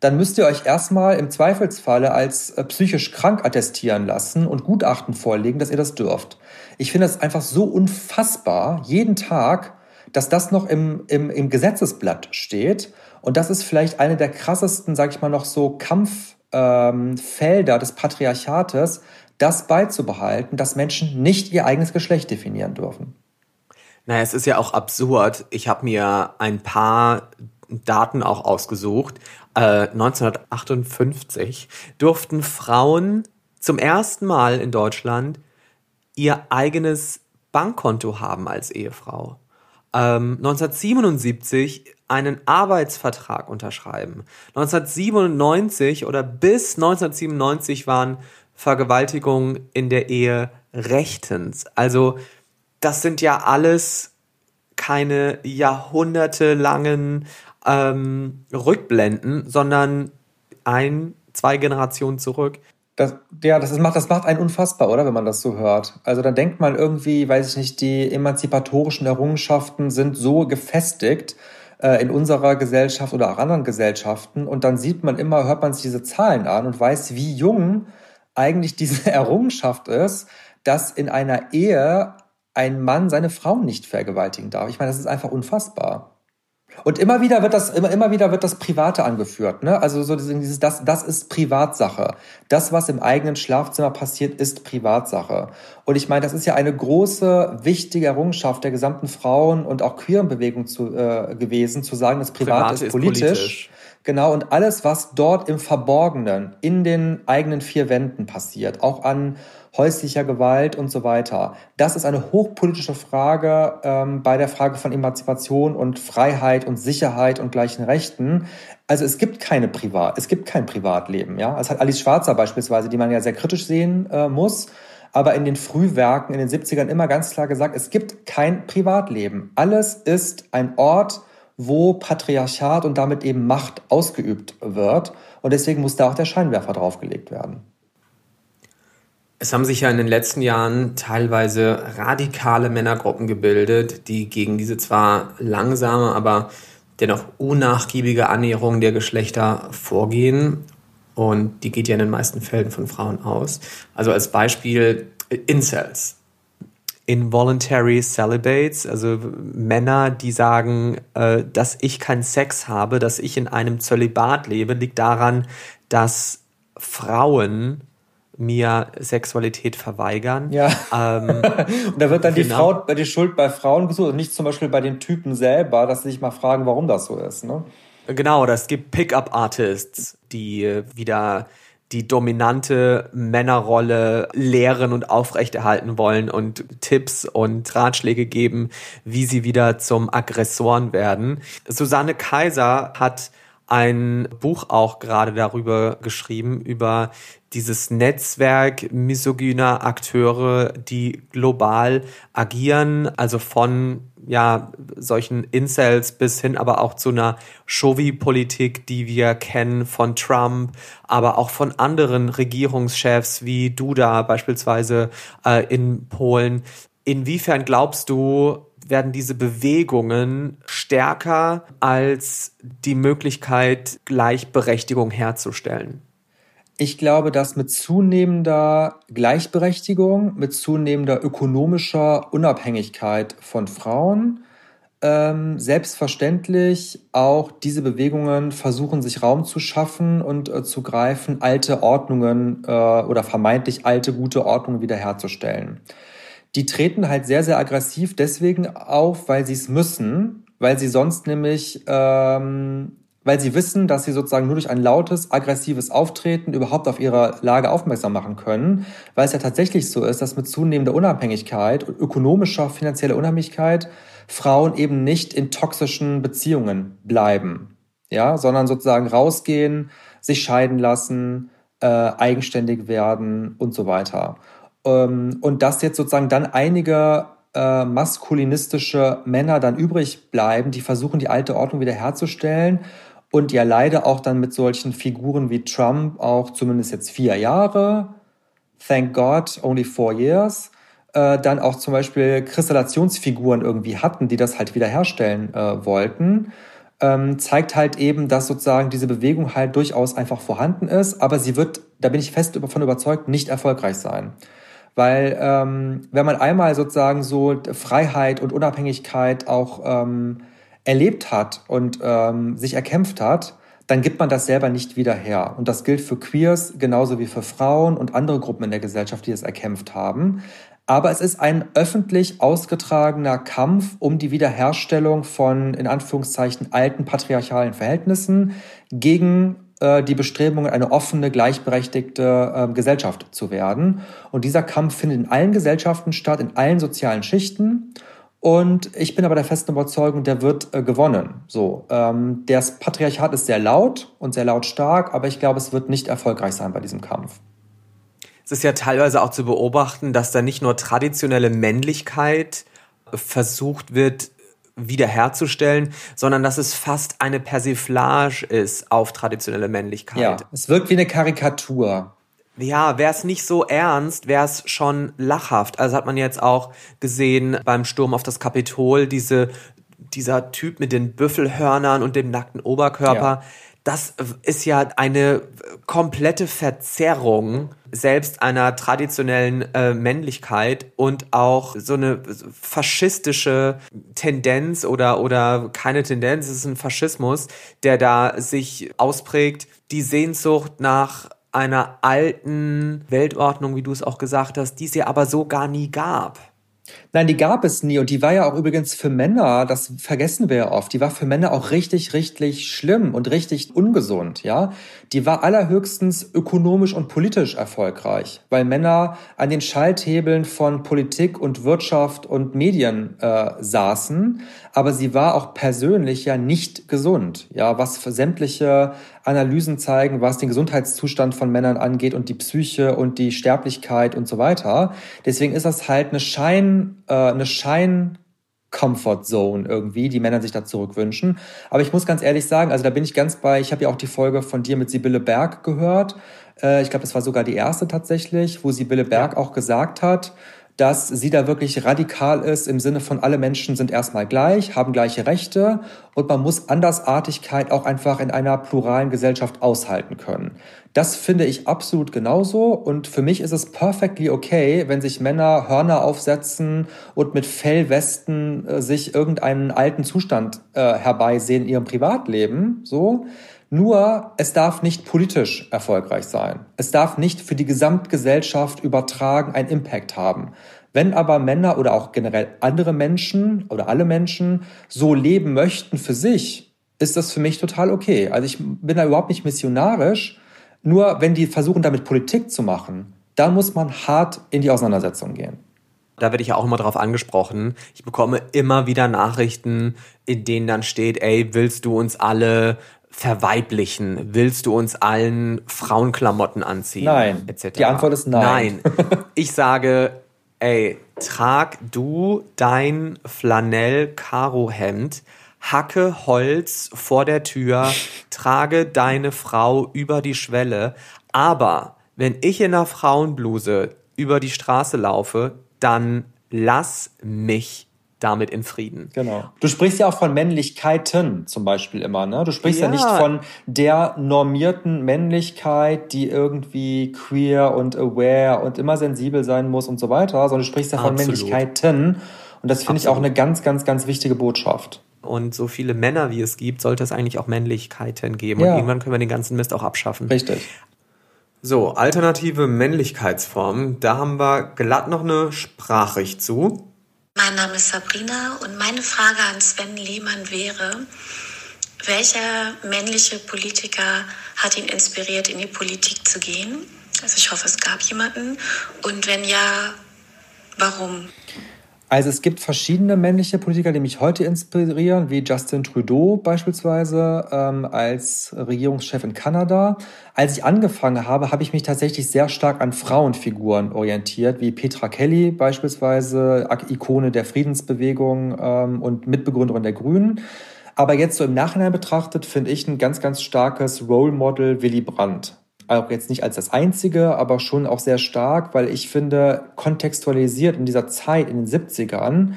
dann müsst ihr euch erstmal im Zweifelsfalle als äh, psychisch krank attestieren lassen und Gutachten vorlegen, dass ihr das dürft. Ich finde es einfach so unfassbar, jeden Tag, dass das noch im, im, im Gesetzesblatt steht und das ist vielleicht eine der krassesten, sag ich mal, noch so Kampffelder ähm, des Patriarchates, das beizubehalten, dass Menschen nicht ihr eigenes Geschlecht definieren dürfen. Naja, es ist ja auch absurd. Ich habe mir ein paar Daten auch ausgesucht. Äh, 1958 durften Frauen zum ersten Mal in Deutschland ihr eigenes Bankkonto haben als Ehefrau. Ähm, 1977 einen Arbeitsvertrag unterschreiben. 1997 oder bis 1997 waren Vergewaltigungen in der Ehe rechtens. Also das sind ja alles keine jahrhundertelangen ähm, Rückblenden, sondern ein, zwei Generationen zurück. Das, ja, das macht, das macht einen unfassbar, oder, wenn man das so hört. Also dann denkt man irgendwie, weiß ich nicht, die emanzipatorischen Errungenschaften sind so gefestigt, äh, in unserer Gesellschaft oder auch anderen Gesellschaften. Und dann sieht man immer, hört man sich diese Zahlen an und weiß, wie jung eigentlich diese Errungenschaft ist, dass in einer Ehe ein Mann seine Frau nicht vergewaltigen darf. Ich meine, das ist einfach unfassbar. Und immer wieder wird das, immer, immer wieder wird das Private angeführt, ne? Also so dieses, das, das ist Privatsache. Das, was im eigenen Schlafzimmer passiert, ist Privatsache. Und ich meine, das ist ja eine große, wichtige Errungenschaft der gesamten Frauen- und auch queeren Bewegung zu, äh, gewesen, zu sagen, das Private, Private ist, politisch. ist politisch. Genau, und alles, was dort im Verborgenen, in den eigenen vier Wänden passiert, auch an häuslicher Gewalt und so weiter. Das ist eine hochpolitische Frage ähm, bei der Frage von Emanzipation und Freiheit und Sicherheit und gleichen Rechten. Also es gibt keine Privat, es gibt kein Privatleben. Ja, es hat Alice Schwarzer beispielsweise, die man ja sehr kritisch sehen äh, muss. Aber in den Frühwerken in den 70ern immer ganz klar gesagt, es gibt kein Privatleben. Alles ist ein Ort, wo Patriarchat und damit eben Macht ausgeübt wird. Und deswegen muss da auch der Scheinwerfer draufgelegt werden. Es haben sich ja in den letzten Jahren teilweise radikale Männergruppen gebildet, die gegen diese zwar langsame, aber dennoch unnachgiebige Annäherung der Geschlechter vorgehen. Und die geht ja in den meisten Fällen von Frauen aus. Also als Beispiel Incels. Involuntary Celibates, also Männer, die sagen, äh, dass ich keinen Sex habe, dass ich in einem Zölibat lebe, liegt daran, dass Frauen mir Sexualität verweigern. Ja. Ähm, und da wird dann genau. die Frau, die Schuld bei Frauen gesucht und nicht zum Beispiel bei den Typen selber, dass sie sich mal fragen, warum das so ist. Ne? Genau, das gibt Pickup-Artists, die wieder die dominante Männerrolle lehren und aufrechterhalten wollen und Tipps und Ratschläge geben, wie sie wieder zum Aggressoren werden. Susanne Kaiser hat ein Buch auch gerade darüber geschrieben, über dieses Netzwerk misogyner Akteure, die global agieren, also von ja solchen Incels bis hin aber auch zu einer Chauvi-Politik, die wir kennen von Trump, aber auch von anderen Regierungschefs wie Duda beispielsweise äh, in Polen. Inwiefern glaubst du, werden diese Bewegungen stärker als die Möglichkeit, Gleichberechtigung herzustellen? Ich glaube, dass mit zunehmender Gleichberechtigung, mit zunehmender ökonomischer Unabhängigkeit von Frauen ähm, selbstverständlich auch diese Bewegungen versuchen, sich Raum zu schaffen und äh, zu greifen, alte Ordnungen äh, oder vermeintlich alte, gute Ordnungen wiederherzustellen. Die treten halt sehr, sehr aggressiv deswegen auf, weil sie es müssen, weil sie sonst nämlich ähm, weil sie wissen, dass sie sozusagen nur durch ein lautes, aggressives Auftreten überhaupt auf ihre Lage aufmerksam machen können, weil es ja tatsächlich so ist, dass mit zunehmender Unabhängigkeit, ökonomischer, finanzieller Unabhängigkeit Frauen eben nicht in toxischen Beziehungen bleiben, ja, sondern sozusagen rausgehen, sich scheiden lassen, äh, eigenständig werden und so weiter. Ähm, und dass jetzt sozusagen dann einige äh, maskulinistische Männer dann übrig bleiben, die versuchen, die alte Ordnung wiederherzustellen und ja leider auch dann mit solchen Figuren wie Trump auch zumindest jetzt vier Jahre, thank God, only four years, äh, dann auch zum Beispiel Kristallationsfiguren irgendwie hatten, die das halt wiederherstellen äh, wollten, ähm, zeigt halt eben, dass sozusagen diese Bewegung halt durchaus einfach vorhanden ist, aber sie wird, da bin ich fest davon überzeugt, nicht erfolgreich sein. Weil ähm, wenn man einmal sozusagen so Freiheit und Unabhängigkeit auch ähm, erlebt hat und ähm, sich erkämpft hat, dann gibt man das selber nicht wieder her. Und das gilt für Queers genauso wie für Frauen und andere Gruppen in der Gesellschaft, die es erkämpft haben. Aber es ist ein öffentlich ausgetragener Kampf um die Wiederherstellung von, in Anführungszeichen, alten patriarchalen Verhältnissen gegen äh, die Bestrebungen, eine offene, gleichberechtigte äh, Gesellschaft zu werden. Und dieser Kampf findet in allen Gesellschaften statt, in allen sozialen Schichten. Und ich bin aber der festen Überzeugung, der wird äh, gewonnen. So, ähm, das Patriarchat ist sehr laut und sehr lautstark, aber ich glaube, es wird nicht erfolgreich sein bei diesem Kampf. Es ist ja teilweise auch zu beobachten, dass da nicht nur traditionelle Männlichkeit versucht wird wiederherzustellen, sondern dass es fast eine Persiflage ist auf traditionelle Männlichkeit. Ja, es wirkt wie eine Karikatur ja, wäre es nicht so ernst, wäre es schon lachhaft. Also hat man jetzt auch gesehen beim Sturm auf das Kapitol, diese, dieser Typ mit den Büffelhörnern und dem nackten Oberkörper. Ja. Das ist ja eine komplette Verzerrung selbst einer traditionellen äh, Männlichkeit und auch so eine faschistische Tendenz oder, oder keine Tendenz, es ist ein Faschismus, der da sich ausprägt. Die Sehnsucht nach einer alten Weltordnung, wie du es auch gesagt hast, die es ja aber so gar nie gab. Nein, die gab es nie. Und die war ja auch übrigens für Männer, das vergessen wir ja oft, die war für Männer auch richtig, richtig schlimm und richtig ungesund, ja. Die war allerhöchstens ökonomisch und politisch erfolgreich, weil Männer an den Schalthebeln von Politik und Wirtschaft und Medien äh, saßen. Aber sie war auch persönlich ja nicht gesund, ja, was für sämtliche Analysen zeigen, was den Gesundheitszustand von Männern angeht und die Psyche und die Sterblichkeit und so weiter. Deswegen ist das halt eine Schein, äh, eine Schein Comfort Zone irgendwie, die Männer sich da zurückwünschen. Aber ich muss ganz ehrlich sagen, also da bin ich ganz bei, ich habe ja auch die Folge von dir mit Sibylle Berg gehört. Äh, ich glaube, das war sogar die erste tatsächlich, wo Sibylle Berg auch gesagt hat, dass sie da wirklich radikal ist im Sinne von alle Menschen sind erstmal gleich, haben gleiche Rechte und man muss Andersartigkeit auch einfach in einer pluralen Gesellschaft aushalten können. Das finde ich absolut genauso und für mich ist es perfectly okay, wenn sich Männer Hörner aufsetzen und mit Fellwesten äh, sich irgendeinen alten Zustand äh, herbeisehen in ihrem Privatleben, so. Nur es darf nicht politisch erfolgreich sein. Es darf nicht für die Gesamtgesellschaft übertragen einen Impact haben. Wenn aber Männer oder auch generell andere Menschen oder alle Menschen so leben möchten für sich, ist das für mich total okay. Also ich bin da überhaupt nicht missionarisch. Nur wenn die versuchen, damit Politik zu machen, dann muss man hart in die Auseinandersetzung gehen. Da werde ich ja auch immer drauf angesprochen. Ich bekomme immer wieder Nachrichten, in denen dann steht, ey, willst du uns alle verweiblichen? Willst du uns allen Frauenklamotten anziehen? Nein. Etc. Die Antwort ist nein. Nein. Ich sage, ey, trag du dein Flanell-Karo-Hemd, hacke Holz vor der Tür, trage deine Frau über die Schwelle. Aber wenn ich in einer Frauenbluse über die Straße laufe, dann lass mich damit in Frieden. Genau. Du sprichst ja auch von Männlichkeiten zum Beispiel immer, ne? Du sprichst ja, Ja. nicht von der normierten Männlichkeit, die irgendwie queer und aware und immer sensibel sein muss und so weiter, sondern du sprichst ja von Absolut. Männlichkeiten. Und das finde ich auch eine ganz, ganz, ganz wichtige Botschaft. Und so viele Männer wie es gibt, sollte es eigentlich auch Männlichkeiten geben. Und Ja. irgendwann können wir den ganzen Mist auch abschaffen. Richtig. So, alternative Männlichkeitsformen. Da haben wir glatt noch eine Sprachricht zu. Mein Name ist Sabrina und meine Frage an Sven Lehmann wäre, welcher männliche Politiker hat ihn inspiriert, in die Politik zu gehen? Also ich hoffe, es gab jemanden. Und wenn ja, warum? Also es gibt verschiedene männliche Politiker, die mich heute inspirieren, wie Justin Trudeau beispielsweise ähm, als Regierungschef in Kanada. Als ich angefangen habe, habe ich mich tatsächlich sehr stark an Frauenfiguren orientiert, wie Petra Kelly beispielsweise, Ikone der Friedensbewegung ähm, und Mitbegründerin der Grünen. Aber jetzt so im Nachhinein betrachtet, finde ich ein ganz, ganz starkes Role Model Willy Brandt auch jetzt nicht als das einzige, aber schon auch sehr stark, weil ich finde, kontextualisiert in dieser Zeit, in den 70ern,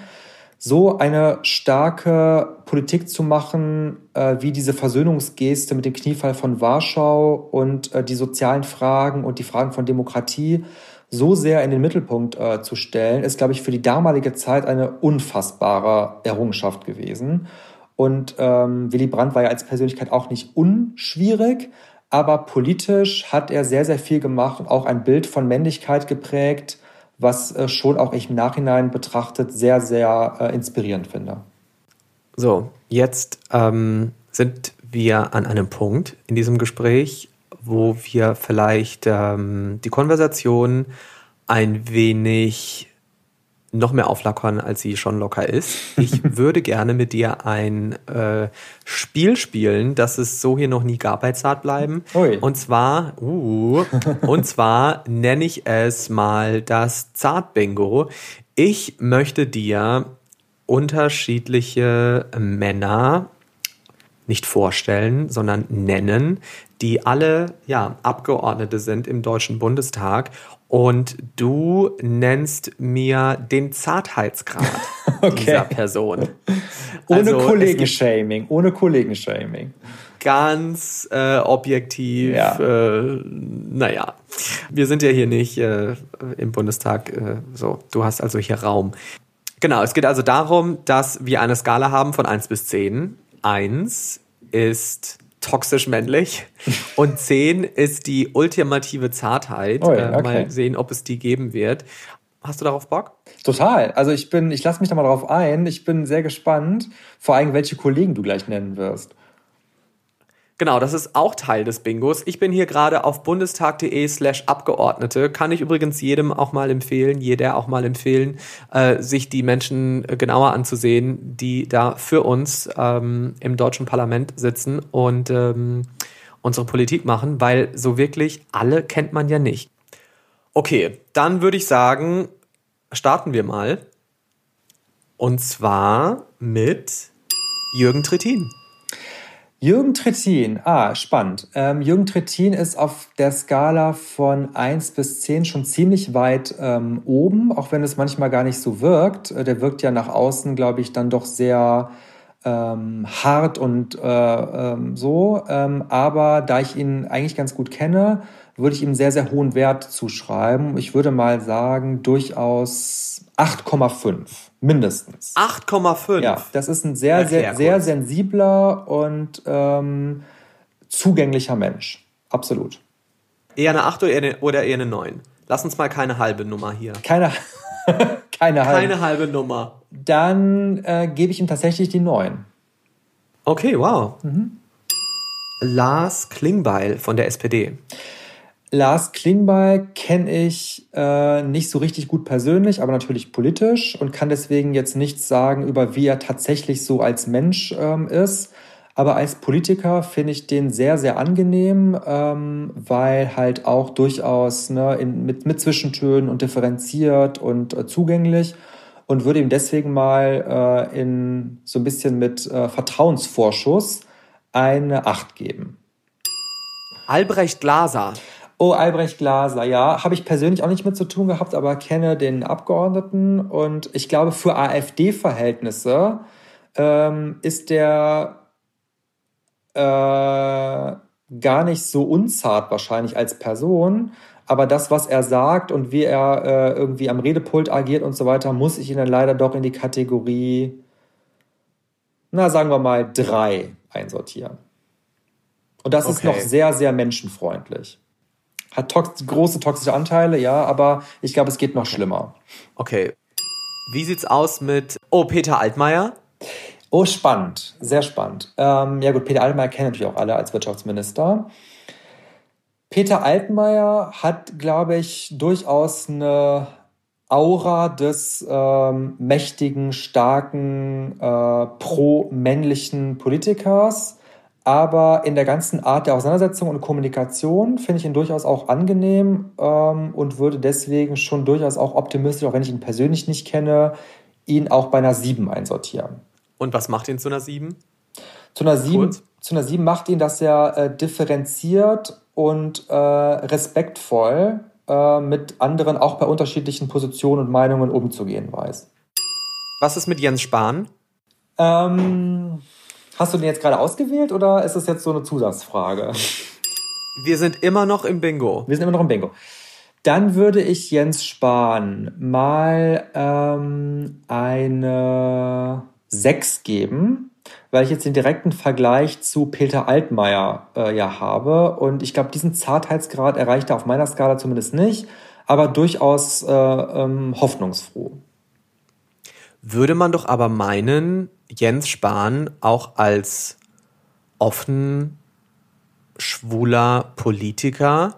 so eine starke Politik zu machen, äh, wie diese Versöhnungsgeste mit dem Kniefall von Warschau und äh, die sozialen Fragen und die Fragen von Demokratie so sehr in den Mittelpunkt äh, zu stellen, ist, glaube ich, für die damalige Zeit eine unfassbare Errungenschaft gewesen. Und ähm, Willy Brandt war ja als Persönlichkeit auch nicht unschwierig, aber politisch hat er sehr, sehr viel gemacht und auch ein Bild von Männlichkeit geprägt, was äh, schon auch ich im Nachhinein betrachtet sehr, sehr äh, inspirierend finde. So, jetzt ähm, sind wir an einem Punkt in diesem Gespräch, wo wir vielleicht ähm, die Konversation ein wenig noch mehr auflockern, als sie schon locker ist. Ich würde gerne mit dir ein äh, Spiel spielen, das es so hier noch nie gab bei Zart bleiben. Ui. Und zwar, uh, und zwar nenne ich es mal das Zart Bingo. Ich möchte dir unterschiedliche Männer nicht vorstellen, sondern nennen, die alle ja Abgeordnete sind im Deutschen Bundestag und du nennst mir den Zartheitsgrad dieser Person. Ohne Also, Kollegenshaming, ohne Kollegenshaming. ganz äh, objektiv. Ja. Äh, naja, wir sind ja hier nicht äh, im Bundestag. Äh, so, du hast also hier Raum. Genau, es geht also darum, dass wir eine Skala haben von 1 bis 10. 1 ist toxisch männlich und 10 ist die ultimative Zartheit. Ui, Äh, okay. Mal sehen, ob es die geben wird. Hast du darauf Bock? Total. Also ich bin, ich lasse mich da mal drauf ein. Ich bin sehr gespannt, vor allem welche Kollegen du gleich nennen wirst. Genau, das ist auch Teil des Bingos. Ich bin hier gerade auf bundestag.de slash Abgeordnete. Kann ich übrigens jedem auch mal empfehlen, jeder auch mal empfehlen, äh, sich die Menschen äh, genauer anzusehen, die da für uns ähm, im deutschen Parlament sitzen und ähm, unsere Politik machen, weil so wirklich alle kennt man ja nicht. Okay, dann würde ich sagen, starten wir mal. Und zwar mit Jürgen Trittin. Jürgen Trittin, ah, spannend. Ähm, Jürgen Trittin ist auf der Skala von 1 bis 10 schon ziemlich weit ähm, oben, auch wenn es manchmal gar nicht so wirkt. Äh, Der wirkt ja nach außen, glaube ich, dann doch sehr ähm, hart und äh, ähm, so. Ähm, aber da ich ihn eigentlich ganz gut kenne, würde ich ihm sehr, sehr hohen Wert zuschreiben. Ich würde mal sagen, durchaus 8,5, mindestens. 8,5. Ja, das ist ein sehr, sehr, sehr sensibler und ähm, zugänglicher Mensch. Absolut. Eher eine 8 oder eher eine, oder eher eine 9? Lass uns mal keine halbe Nummer hier. Keine, keine, halbe. Keine halbe Nummer. Dann äh, gebe ich ihm tatsächlich die 9. Okay, wow. Mhm. Lars Klingbeil von der SPD. Lars Klingbeil kenne ich äh, nicht so richtig gut persönlich, aber natürlich politisch und kann deswegen jetzt nichts sagen über wie er tatsächlich so als Mensch ähm, ist. Aber als Politiker finde ich den sehr, sehr angenehm, ähm, weil halt auch durchaus ne, in, mit, mit Zwischentönen und differenziert und äh, zugänglich und würde ihm deswegen mal äh, in so ein bisschen mit äh, Vertrauensvorschuss eine Acht geben. Albrecht Glaser. Oh, Albrecht Glaser, ja, habe ich persönlich auch nicht mit zu tun gehabt, aber kenne den Abgeordneten und ich glaube, für AfD-Verhältnisse ähm, ist der äh, gar nicht so unzart wahrscheinlich als Person, aber das, was er sagt und wie er äh, irgendwie am Redepult agiert und so weiter, muss ich ihn dann leider doch in die Kategorie, na sagen wir mal, drei einsortieren. Und das okay. ist noch sehr, sehr menschenfreundlich. Hat tox große toxische Anteile, ja, aber ich glaube, es geht noch schlimmer. Okay. Wie sieht's aus mit, oh, Peter Altmaier? Oh, spannend, sehr spannend. Ähm, ja gut, Peter Altmaier kennen natürlich auch alle als Wirtschaftsminister. Peter Altmaier hat, glaube ich, durchaus eine Aura des ähm, mächtigen, starken, äh, pro-männlichen Politikers. Aber in der ganzen Art der Auseinandersetzung und Kommunikation finde ich ihn durchaus auch angenehm ähm, und würde deswegen schon durchaus auch optimistisch, auch wenn ich ihn persönlich nicht kenne, ihn auch bei einer 7 einsortieren. Und was macht ihn zu einer 7? Zu einer 7, zu einer 7 macht ihn, dass er äh, differenziert und äh, respektvoll äh, mit anderen auch bei unterschiedlichen Positionen und Meinungen umzugehen weiß. Was ist mit Jens Spahn? Ähm, hast du den jetzt gerade ausgewählt oder ist das jetzt so eine Zusatzfrage? Wir sind immer noch im Bingo. Wir sind immer noch im Bingo. Dann würde ich Jens Spahn mal ähm, eine 6 geben weil ich jetzt den direkten Vergleich zu Peter Altmaier äh, ja habe. Und ich glaube, diesen Zartheitsgrad erreicht er auf meiner Skala zumindest nicht, aber durchaus äh, ähm, hoffnungsfroh. Würde man doch aber meinen, Jens Spahn auch als offen schwuler Politiker,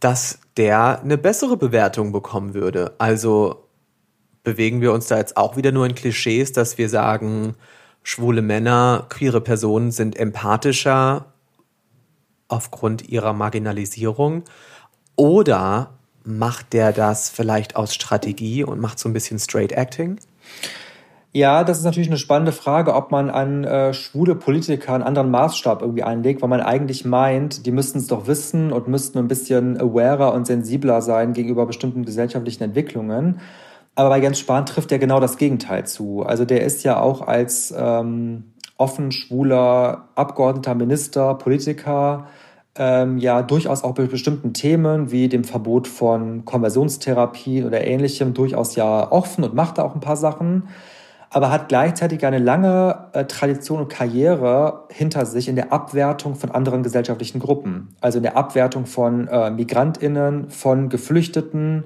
dass der eine bessere Bewertung bekommen würde. Also bewegen wir uns da jetzt auch wieder nur in Klischees, dass wir sagen, schwule Männer, queere Personen sind empathischer aufgrund ihrer Marginalisierung? Oder macht der das vielleicht aus Strategie und macht so ein bisschen Straight Acting? Ja, das ist natürlich eine spannende Frage, ob man an äh, schwule Politiker einen anderen Maßstab irgendwie einlegt, weil man eigentlich meint, die müssten es doch wissen und müssten ein bisschen awarer und sensibler sein gegenüber bestimmten gesellschaftlichen Entwicklungen. Aber bei Jens Spahn trifft er genau das Gegenteil zu. Also der ist ja auch als ähm, offen schwuler Abgeordneter, Minister, Politiker ähm, ja durchaus auch bei bestimmten Themen wie dem Verbot von Konversionstherapie oder ähnlichem durchaus ja offen und macht da auch ein paar Sachen aber hat gleichzeitig eine lange äh, Tradition und Karriere hinter sich in der Abwertung von anderen gesellschaftlichen Gruppen. Also in der Abwertung von äh, Migrantinnen, von Geflüchteten,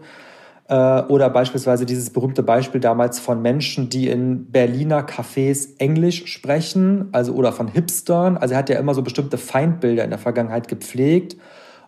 äh, oder beispielsweise dieses berühmte Beispiel damals von Menschen, die in Berliner Cafés Englisch sprechen, also oder von Hipstern. Also er hat ja immer so bestimmte Feindbilder in der Vergangenheit gepflegt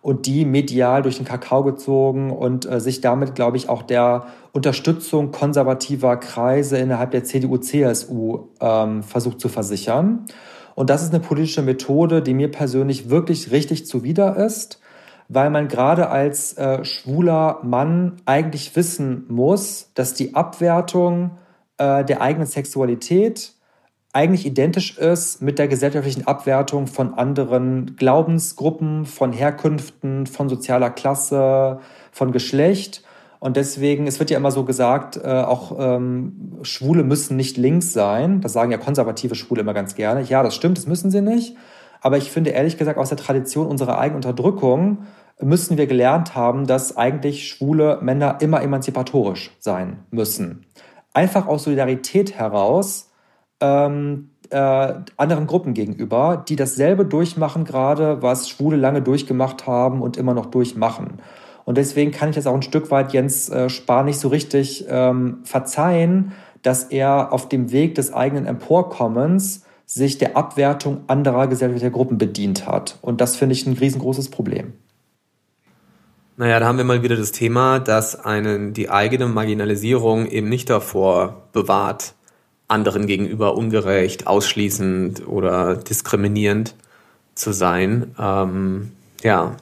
und die medial durch den Kakao gezogen und äh, sich damit, glaube ich, auch der Unterstützung konservativer Kreise innerhalb der CDU-CSU ähm, versucht zu versichern. Und das ist eine politische Methode, die mir persönlich wirklich richtig zuwider ist weil man gerade als äh, schwuler Mann eigentlich wissen muss, dass die Abwertung äh, der eigenen Sexualität eigentlich identisch ist mit der gesellschaftlichen Abwertung von anderen Glaubensgruppen, von Herkünften, von sozialer Klasse, von Geschlecht. Und deswegen, es wird ja immer so gesagt, äh, auch ähm, Schwule müssen nicht links sein. Das sagen ja konservative Schwule immer ganz gerne. Ja, das stimmt, das müssen sie nicht. Aber ich finde ehrlich gesagt, aus der Tradition unserer eigenen Unterdrückung müssen wir gelernt haben, dass eigentlich schwule Männer immer emanzipatorisch sein müssen. Einfach aus Solidarität heraus ähm, äh, anderen Gruppen gegenüber, die dasselbe durchmachen gerade, was Schwule lange durchgemacht haben und immer noch durchmachen. Und deswegen kann ich das auch ein Stück weit Jens äh, Spahn nicht so richtig ähm, verzeihen, dass er auf dem Weg des eigenen Emporkommens sich der Abwertung anderer gesellschaftlicher Gruppen bedient hat. Und das finde ich ein riesengroßes Problem. Naja, da haben wir mal wieder das Thema, dass einen die eigene Marginalisierung eben nicht davor bewahrt, anderen gegenüber ungerecht, ausschließend oder diskriminierend zu sein. Ähm, ja.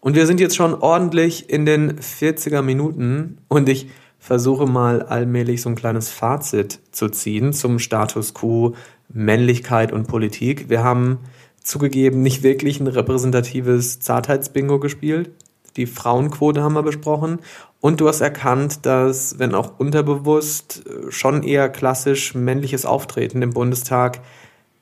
Und wir sind jetzt schon ordentlich in den 40er Minuten und ich versuche mal allmählich so ein kleines Fazit zu ziehen zum Status quo Männlichkeit und Politik. Wir haben zugegeben nicht wirklich ein repräsentatives Zartheitsbingo gespielt. Die Frauenquote haben wir besprochen. Und du hast erkannt, dass, wenn auch unterbewusst, schon eher klassisch männliches Auftreten im Bundestag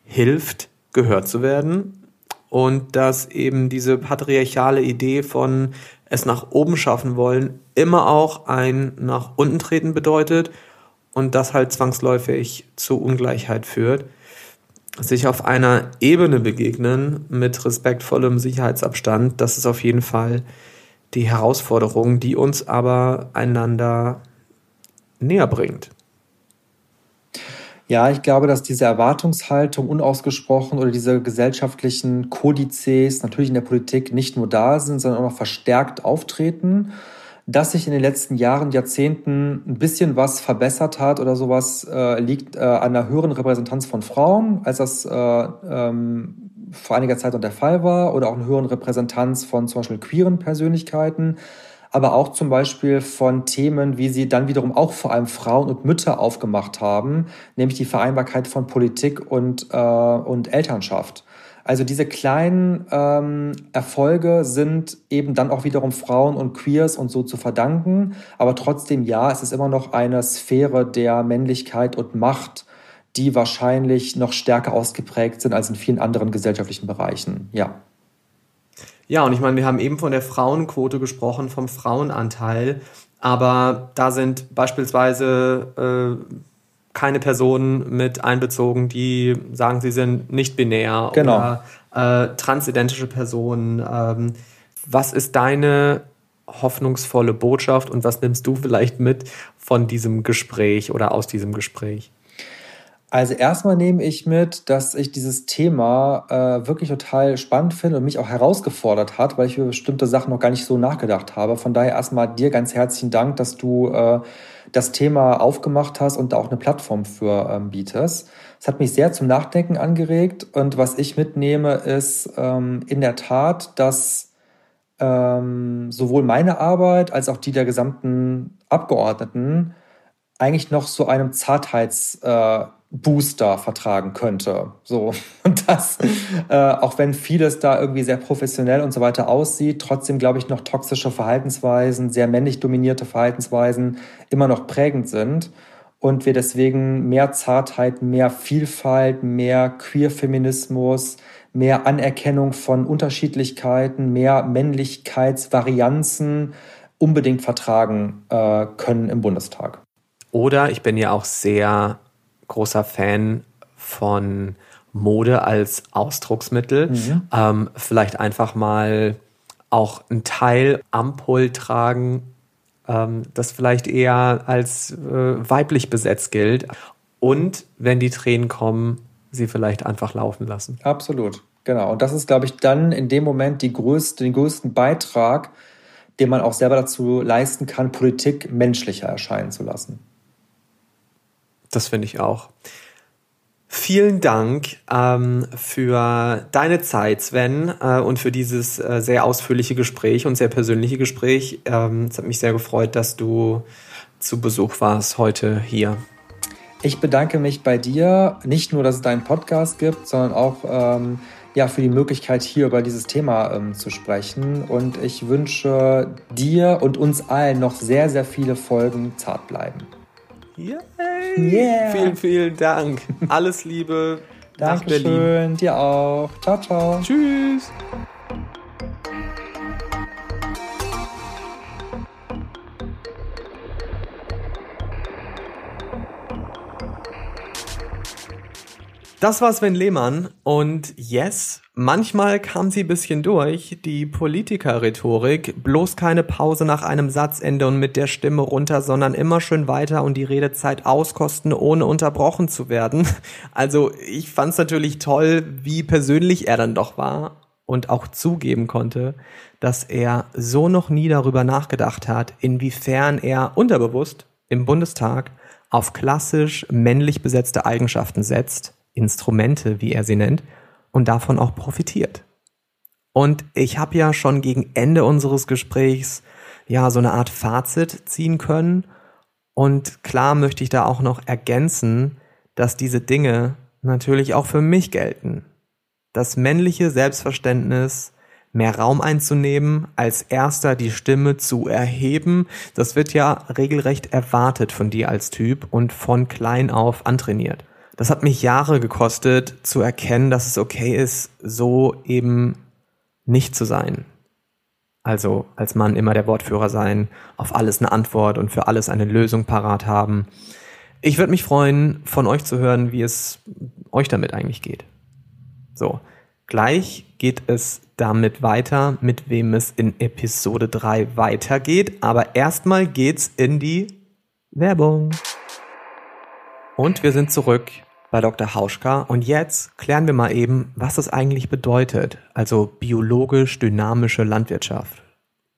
hilft, gehört zu werden. Und dass eben diese patriarchale Idee von es nach oben schaffen wollen immer auch ein nach unten treten bedeutet und das halt zwangsläufig zu Ungleichheit führt sich auf einer Ebene begegnen mit respektvollem Sicherheitsabstand, das ist auf jeden Fall die Herausforderung, die uns aber einander näher bringt. Ja, ich glaube, dass diese Erwartungshaltung unausgesprochen oder diese gesellschaftlichen Kodizes natürlich in der Politik nicht nur da sind, sondern auch noch verstärkt auftreten dass sich in den letzten Jahren, Jahrzehnten ein bisschen was verbessert hat oder sowas, äh, liegt äh, an der höheren Repräsentanz von Frauen, als das äh, ähm, vor einiger Zeit noch der Fall war, oder auch eine höheren Repräsentanz von zum Beispiel queeren Persönlichkeiten, aber auch zum Beispiel von Themen, wie sie dann wiederum auch vor allem Frauen und Mütter aufgemacht haben, nämlich die Vereinbarkeit von Politik und, äh, und Elternschaft. Also diese kleinen ähm, Erfolge sind eben dann auch wiederum Frauen und Queers und so zu verdanken. Aber trotzdem, ja, es ist immer noch eine Sphäre der Männlichkeit und Macht, die wahrscheinlich noch stärker ausgeprägt sind als in vielen anderen gesellschaftlichen Bereichen. Ja. Ja, und ich meine, wir haben eben von der Frauenquote gesprochen, vom Frauenanteil. Aber da sind beispielsweise äh, keine Personen mit einbezogen, die sagen, sie sind nicht binär genau. oder äh, transidentische Personen. Ähm, was ist deine hoffnungsvolle Botschaft und was nimmst du vielleicht mit von diesem Gespräch oder aus diesem Gespräch? Also erstmal nehme ich mit, dass ich dieses Thema äh, wirklich total spannend finde und mich auch herausgefordert hat, weil ich über bestimmte Sachen noch gar nicht so nachgedacht habe. Von daher erstmal dir ganz herzlichen Dank, dass du äh, das Thema aufgemacht hast und da auch eine Plattform für ähm, bietest. Es hat mich sehr zum Nachdenken angeregt und was ich mitnehme, ist ähm, in der Tat, dass ähm, sowohl meine Arbeit als auch die der gesamten Abgeordneten eigentlich noch so einem Zartheits äh, Booster vertragen könnte. So. Und das, äh, auch wenn vieles da irgendwie sehr professionell und so weiter aussieht, trotzdem glaube ich noch toxische Verhaltensweisen, sehr männlich dominierte Verhaltensweisen immer noch prägend sind. Und wir deswegen mehr Zartheit, mehr Vielfalt, mehr Queer-Feminismus, mehr Anerkennung von Unterschiedlichkeiten, mehr Männlichkeitsvarianzen unbedingt vertragen äh, können im Bundestag. Oder ich bin ja auch sehr großer Fan von Mode als Ausdrucksmittel. Mhm. Ähm, vielleicht einfach mal auch ein Teil Ampul tragen, ähm, das vielleicht eher als äh, weiblich besetzt gilt. Und wenn die Tränen kommen, sie vielleicht einfach laufen lassen. Absolut, genau. Und das ist, glaube ich, dann in dem Moment die größte, den größten Beitrag, den man auch selber dazu leisten kann, Politik menschlicher erscheinen zu lassen. Das finde ich auch. Vielen Dank ähm, für deine Zeit, Sven, äh, und für dieses äh, sehr ausführliche Gespräch und sehr persönliche Gespräch. Ähm, es hat mich sehr gefreut, dass du zu Besuch warst heute hier. Ich bedanke mich bei dir, nicht nur, dass es deinen Podcast gibt, sondern auch ähm, ja, für die Möglichkeit, hier über dieses Thema ähm, zu sprechen. Und ich wünsche dir und uns allen noch sehr, sehr viele Folgen zart bleiben. Yay! Yeah. Vielen, vielen Dank. Alles Liebe. Dankeschön. Dir auch. Ciao, ciao. Tschüss. Das war Sven Lehmann und yes, manchmal kam sie bisschen durch, die Politiker-Rhetorik, bloß keine Pause nach einem Satzende und mit der Stimme runter, sondern immer schön weiter und die Redezeit auskosten, ohne unterbrochen zu werden. Also ich fand's natürlich toll, wie persönlich er dann doch war und auch zugeben konnte, dass er so noch nie darüber nachgedacht hat, inwiefern er unterbewusst im Bundestag auf klassisch männlich besetzte Eigenschaften setzt, Instrumente, wie er sie nennt, und davon auch profitiert. Und ich habe ja schon gegen Ende unseres Gesprächs ja so eine Art Fazit ziehen können. Und klar möchte ich da auch noch ergänzen, dass diese Dinge natürlich auch für mich gelten. Das männliche Selbstverständnis, mehr Raum einzunehmen, als erster die Stimme zu erheben, das wird ja regelrecht erwartet von dir als Typ und von klein auf antrainiert. Das hat mich Jahre gekostet zu erkennen, dass es okay ist, so eben nicht zu sein. Also als Mann immer der Wortführer sein, auf alles eine Antwort und für alles eine Lösung parat haben. Ich würde mich freuen, von euch zu hören, wie es euch damit eigentlich geht. So, gleich geht es damit weiter, mit wem es in Episode 3 weitergeht. Aber erstmal geht's in die Werbung. Und wir sind zurück bei Dr. Hauschka und jetzt klären wir mal eben, was das eigentlich bedeutet, also biologisch dynamische Landwirtschaft.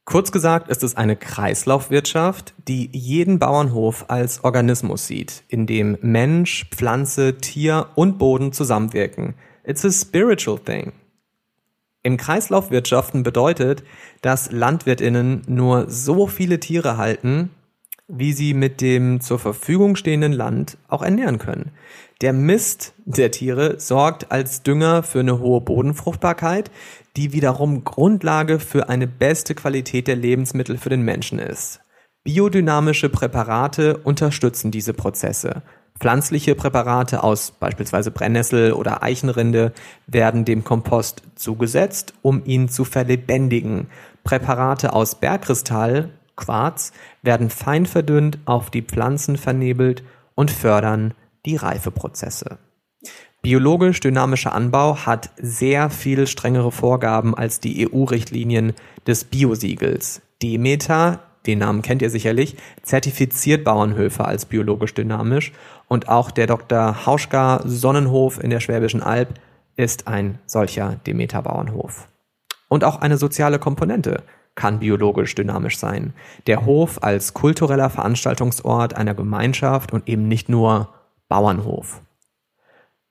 Kurz gesagt ist es eine Kreislaufwirtschaft, die jeden Bauernhof als Organismus sieht, in dem Mensch, Pflanze, Tier und Boden zusammenwirken. It's a spiritual thing. Im Kreislaufwirtschaften bedeutet, dass Landwirtinnen nur so viele Tiere halten, wie sie mit dem zur Verfügung stehenden Land auch ernähren können. Der Mist der Tiere sorgt als Dünger für eine hohe Bodenfruchtbarkeit, die wiederum Grundlage für eine beste Qualität der Lebensmittel für den Menschen ist. Biodynamische Präparate unterstützen diese Prozesse. Pflanzliche Präparate aus beispielsweise Brennnessel oder Eichenrinde werden dem Kompost zugesetzt, um ihn zu verlebendigen. Präparate aus Bergkristall, Quarz, werden fein verdünnt auf die Pflanzen vernebelt und fördern die Reifeprozesse. Biologisch dynamischer Anbau hat sehr viel strengere Vorgaben als die EU-Richtlinien des Biosiegels. Demeter, den Namen kennt ihr sicherlich, zertifiziert Bauernhöfe als biologisch dynamisch und auch der Dr. Hauschka Sonnenhof in der Schwäbischen Alb ist ein solcher Demeter-Bauernhof. Und auch eine soziale Komponente kann biologisch dynamisch sein. Der Hof als kultureller Veranstaltungsort einer Gemeinschaft und eben nicht nur Bauernhof.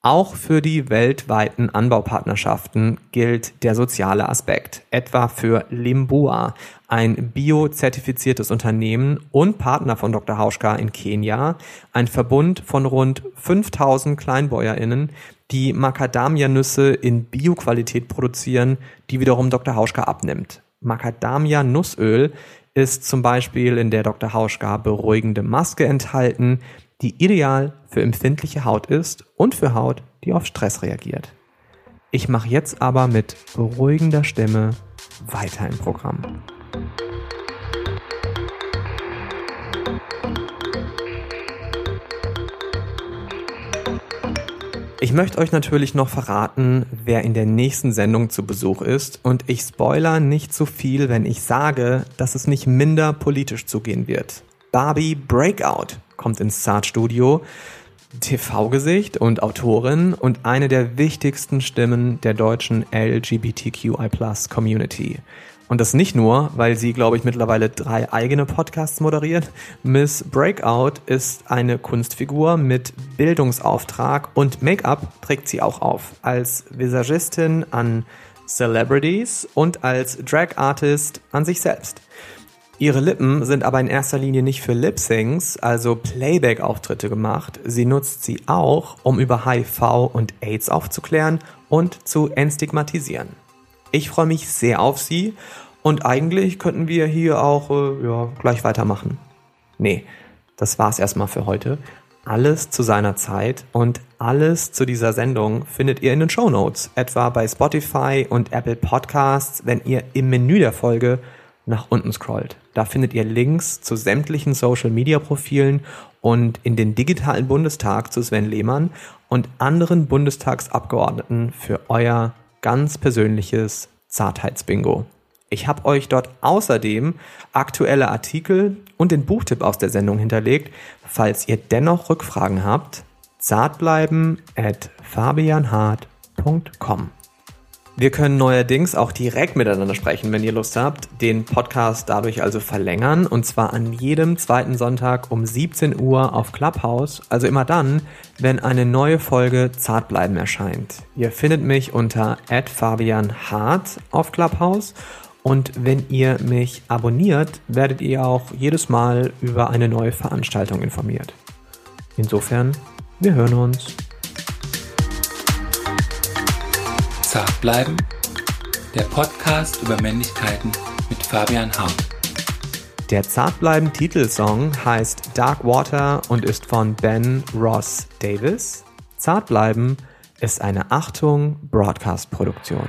Auch für die weltweiten Anbaupartnerschaften gilt der soziale Aspekt, etwa für Limbua, ein biozertifiziertes Unternehmen und Partner von Dr. Hauschka in Kenia, ein Verbund von rund 5000 Kleinbäuerinnen, die Macadamia-Nüsse in Bioqualität produzieren, die wiederum Dr. Hauschka abnimmt. Macadamia-Nussöl ist zum Beispiel in der Dr. Hauschka beruhigende Maske enthalten, die ideal für empfindliche Haut ist und für Haut, die auf Stress reagiert. Ich mache jetzt aber mit beruhigender Stimme weiter im Programm. Ich möchte euch natürlich noch verraten, wer in der nächsten Sendung zu Besuch ist und ich spoiler nicht zu viel, wenn ich sage, dass es nicht minder politisch zugehen wird. Barbie Breakout kommt ins Zart Studio. TV-Gesicht und Autorin und eine der wichtigsten Stimmen der deutschen LGBTQI-Plus-Community. Und das nicht nur, weil sie, glaube ich, mittlerweile drei eigene Podcasts moderiert. Miss Breakout ist eine Kunstfigur mit Bildungsauftrag und Make-up trägt sie auch auf. Als Visagistin an Celebrities und als Drag Artist an sich selbst. Ihre Lippen sind aber in erster Linie nicht für Lip-Syncs, also Playback-Auftritte gemacht. Sie nutzt sie auch, um über HIV und AIDS aufzuklären und zu entstigmatisieren. Ich freue mich sehr auf sie und eigentlich könnten wir hier auch äh, ja, gleich weitermachen. Nee, das war's erstmal für heute. Alles zu seiner Zeit und alles zu dieser Sendung findet ihr in den Show Notes, etwa bei Spotify und Apple Podcasts, wenn ihr im Menü der Folge nach unten scrollt. Da findet ihr Links zu sämtlichen Social-Media-Profilen und in den digitalen Bundestag zu Sven Lehmann und anderen Bundestagsabgeordneten für euer ganz persönliches Zartheitsbingo. Ich habe euch dort außerdem aktuelle Artikel und den Buchtipp aus der Sendung hinterlegt. Falls ihr dennoch Rückfragen habt, zartbleiben at fabianhart.com. Wir können neuerdings auch direkt miteinander sprechen, wenn ihr Lust habt. Den Podcast dadurch also verlängern und zwar an jedem zweiten Sonntag um 17 Uhr auf Clubhouse. Also immer dann, wenn eine neue Folge Zartbleiben erscheint. Ihr findet mich unter @fabianhart auf Clubhouse und wenn ihr mich abonniert, werdet ihr auch jedes Mal über eine neue Veranstaltung informiert. Insofern, wir hören uns. Zart bleiben. Der Podcast über Männlichkeiten mit Fabian Hart. Der Zartbleiben Titelsong heißt Dark Water und ist von Ben Ross Davis. Zartbleiben ist eine Achtung Broadcast Produktion.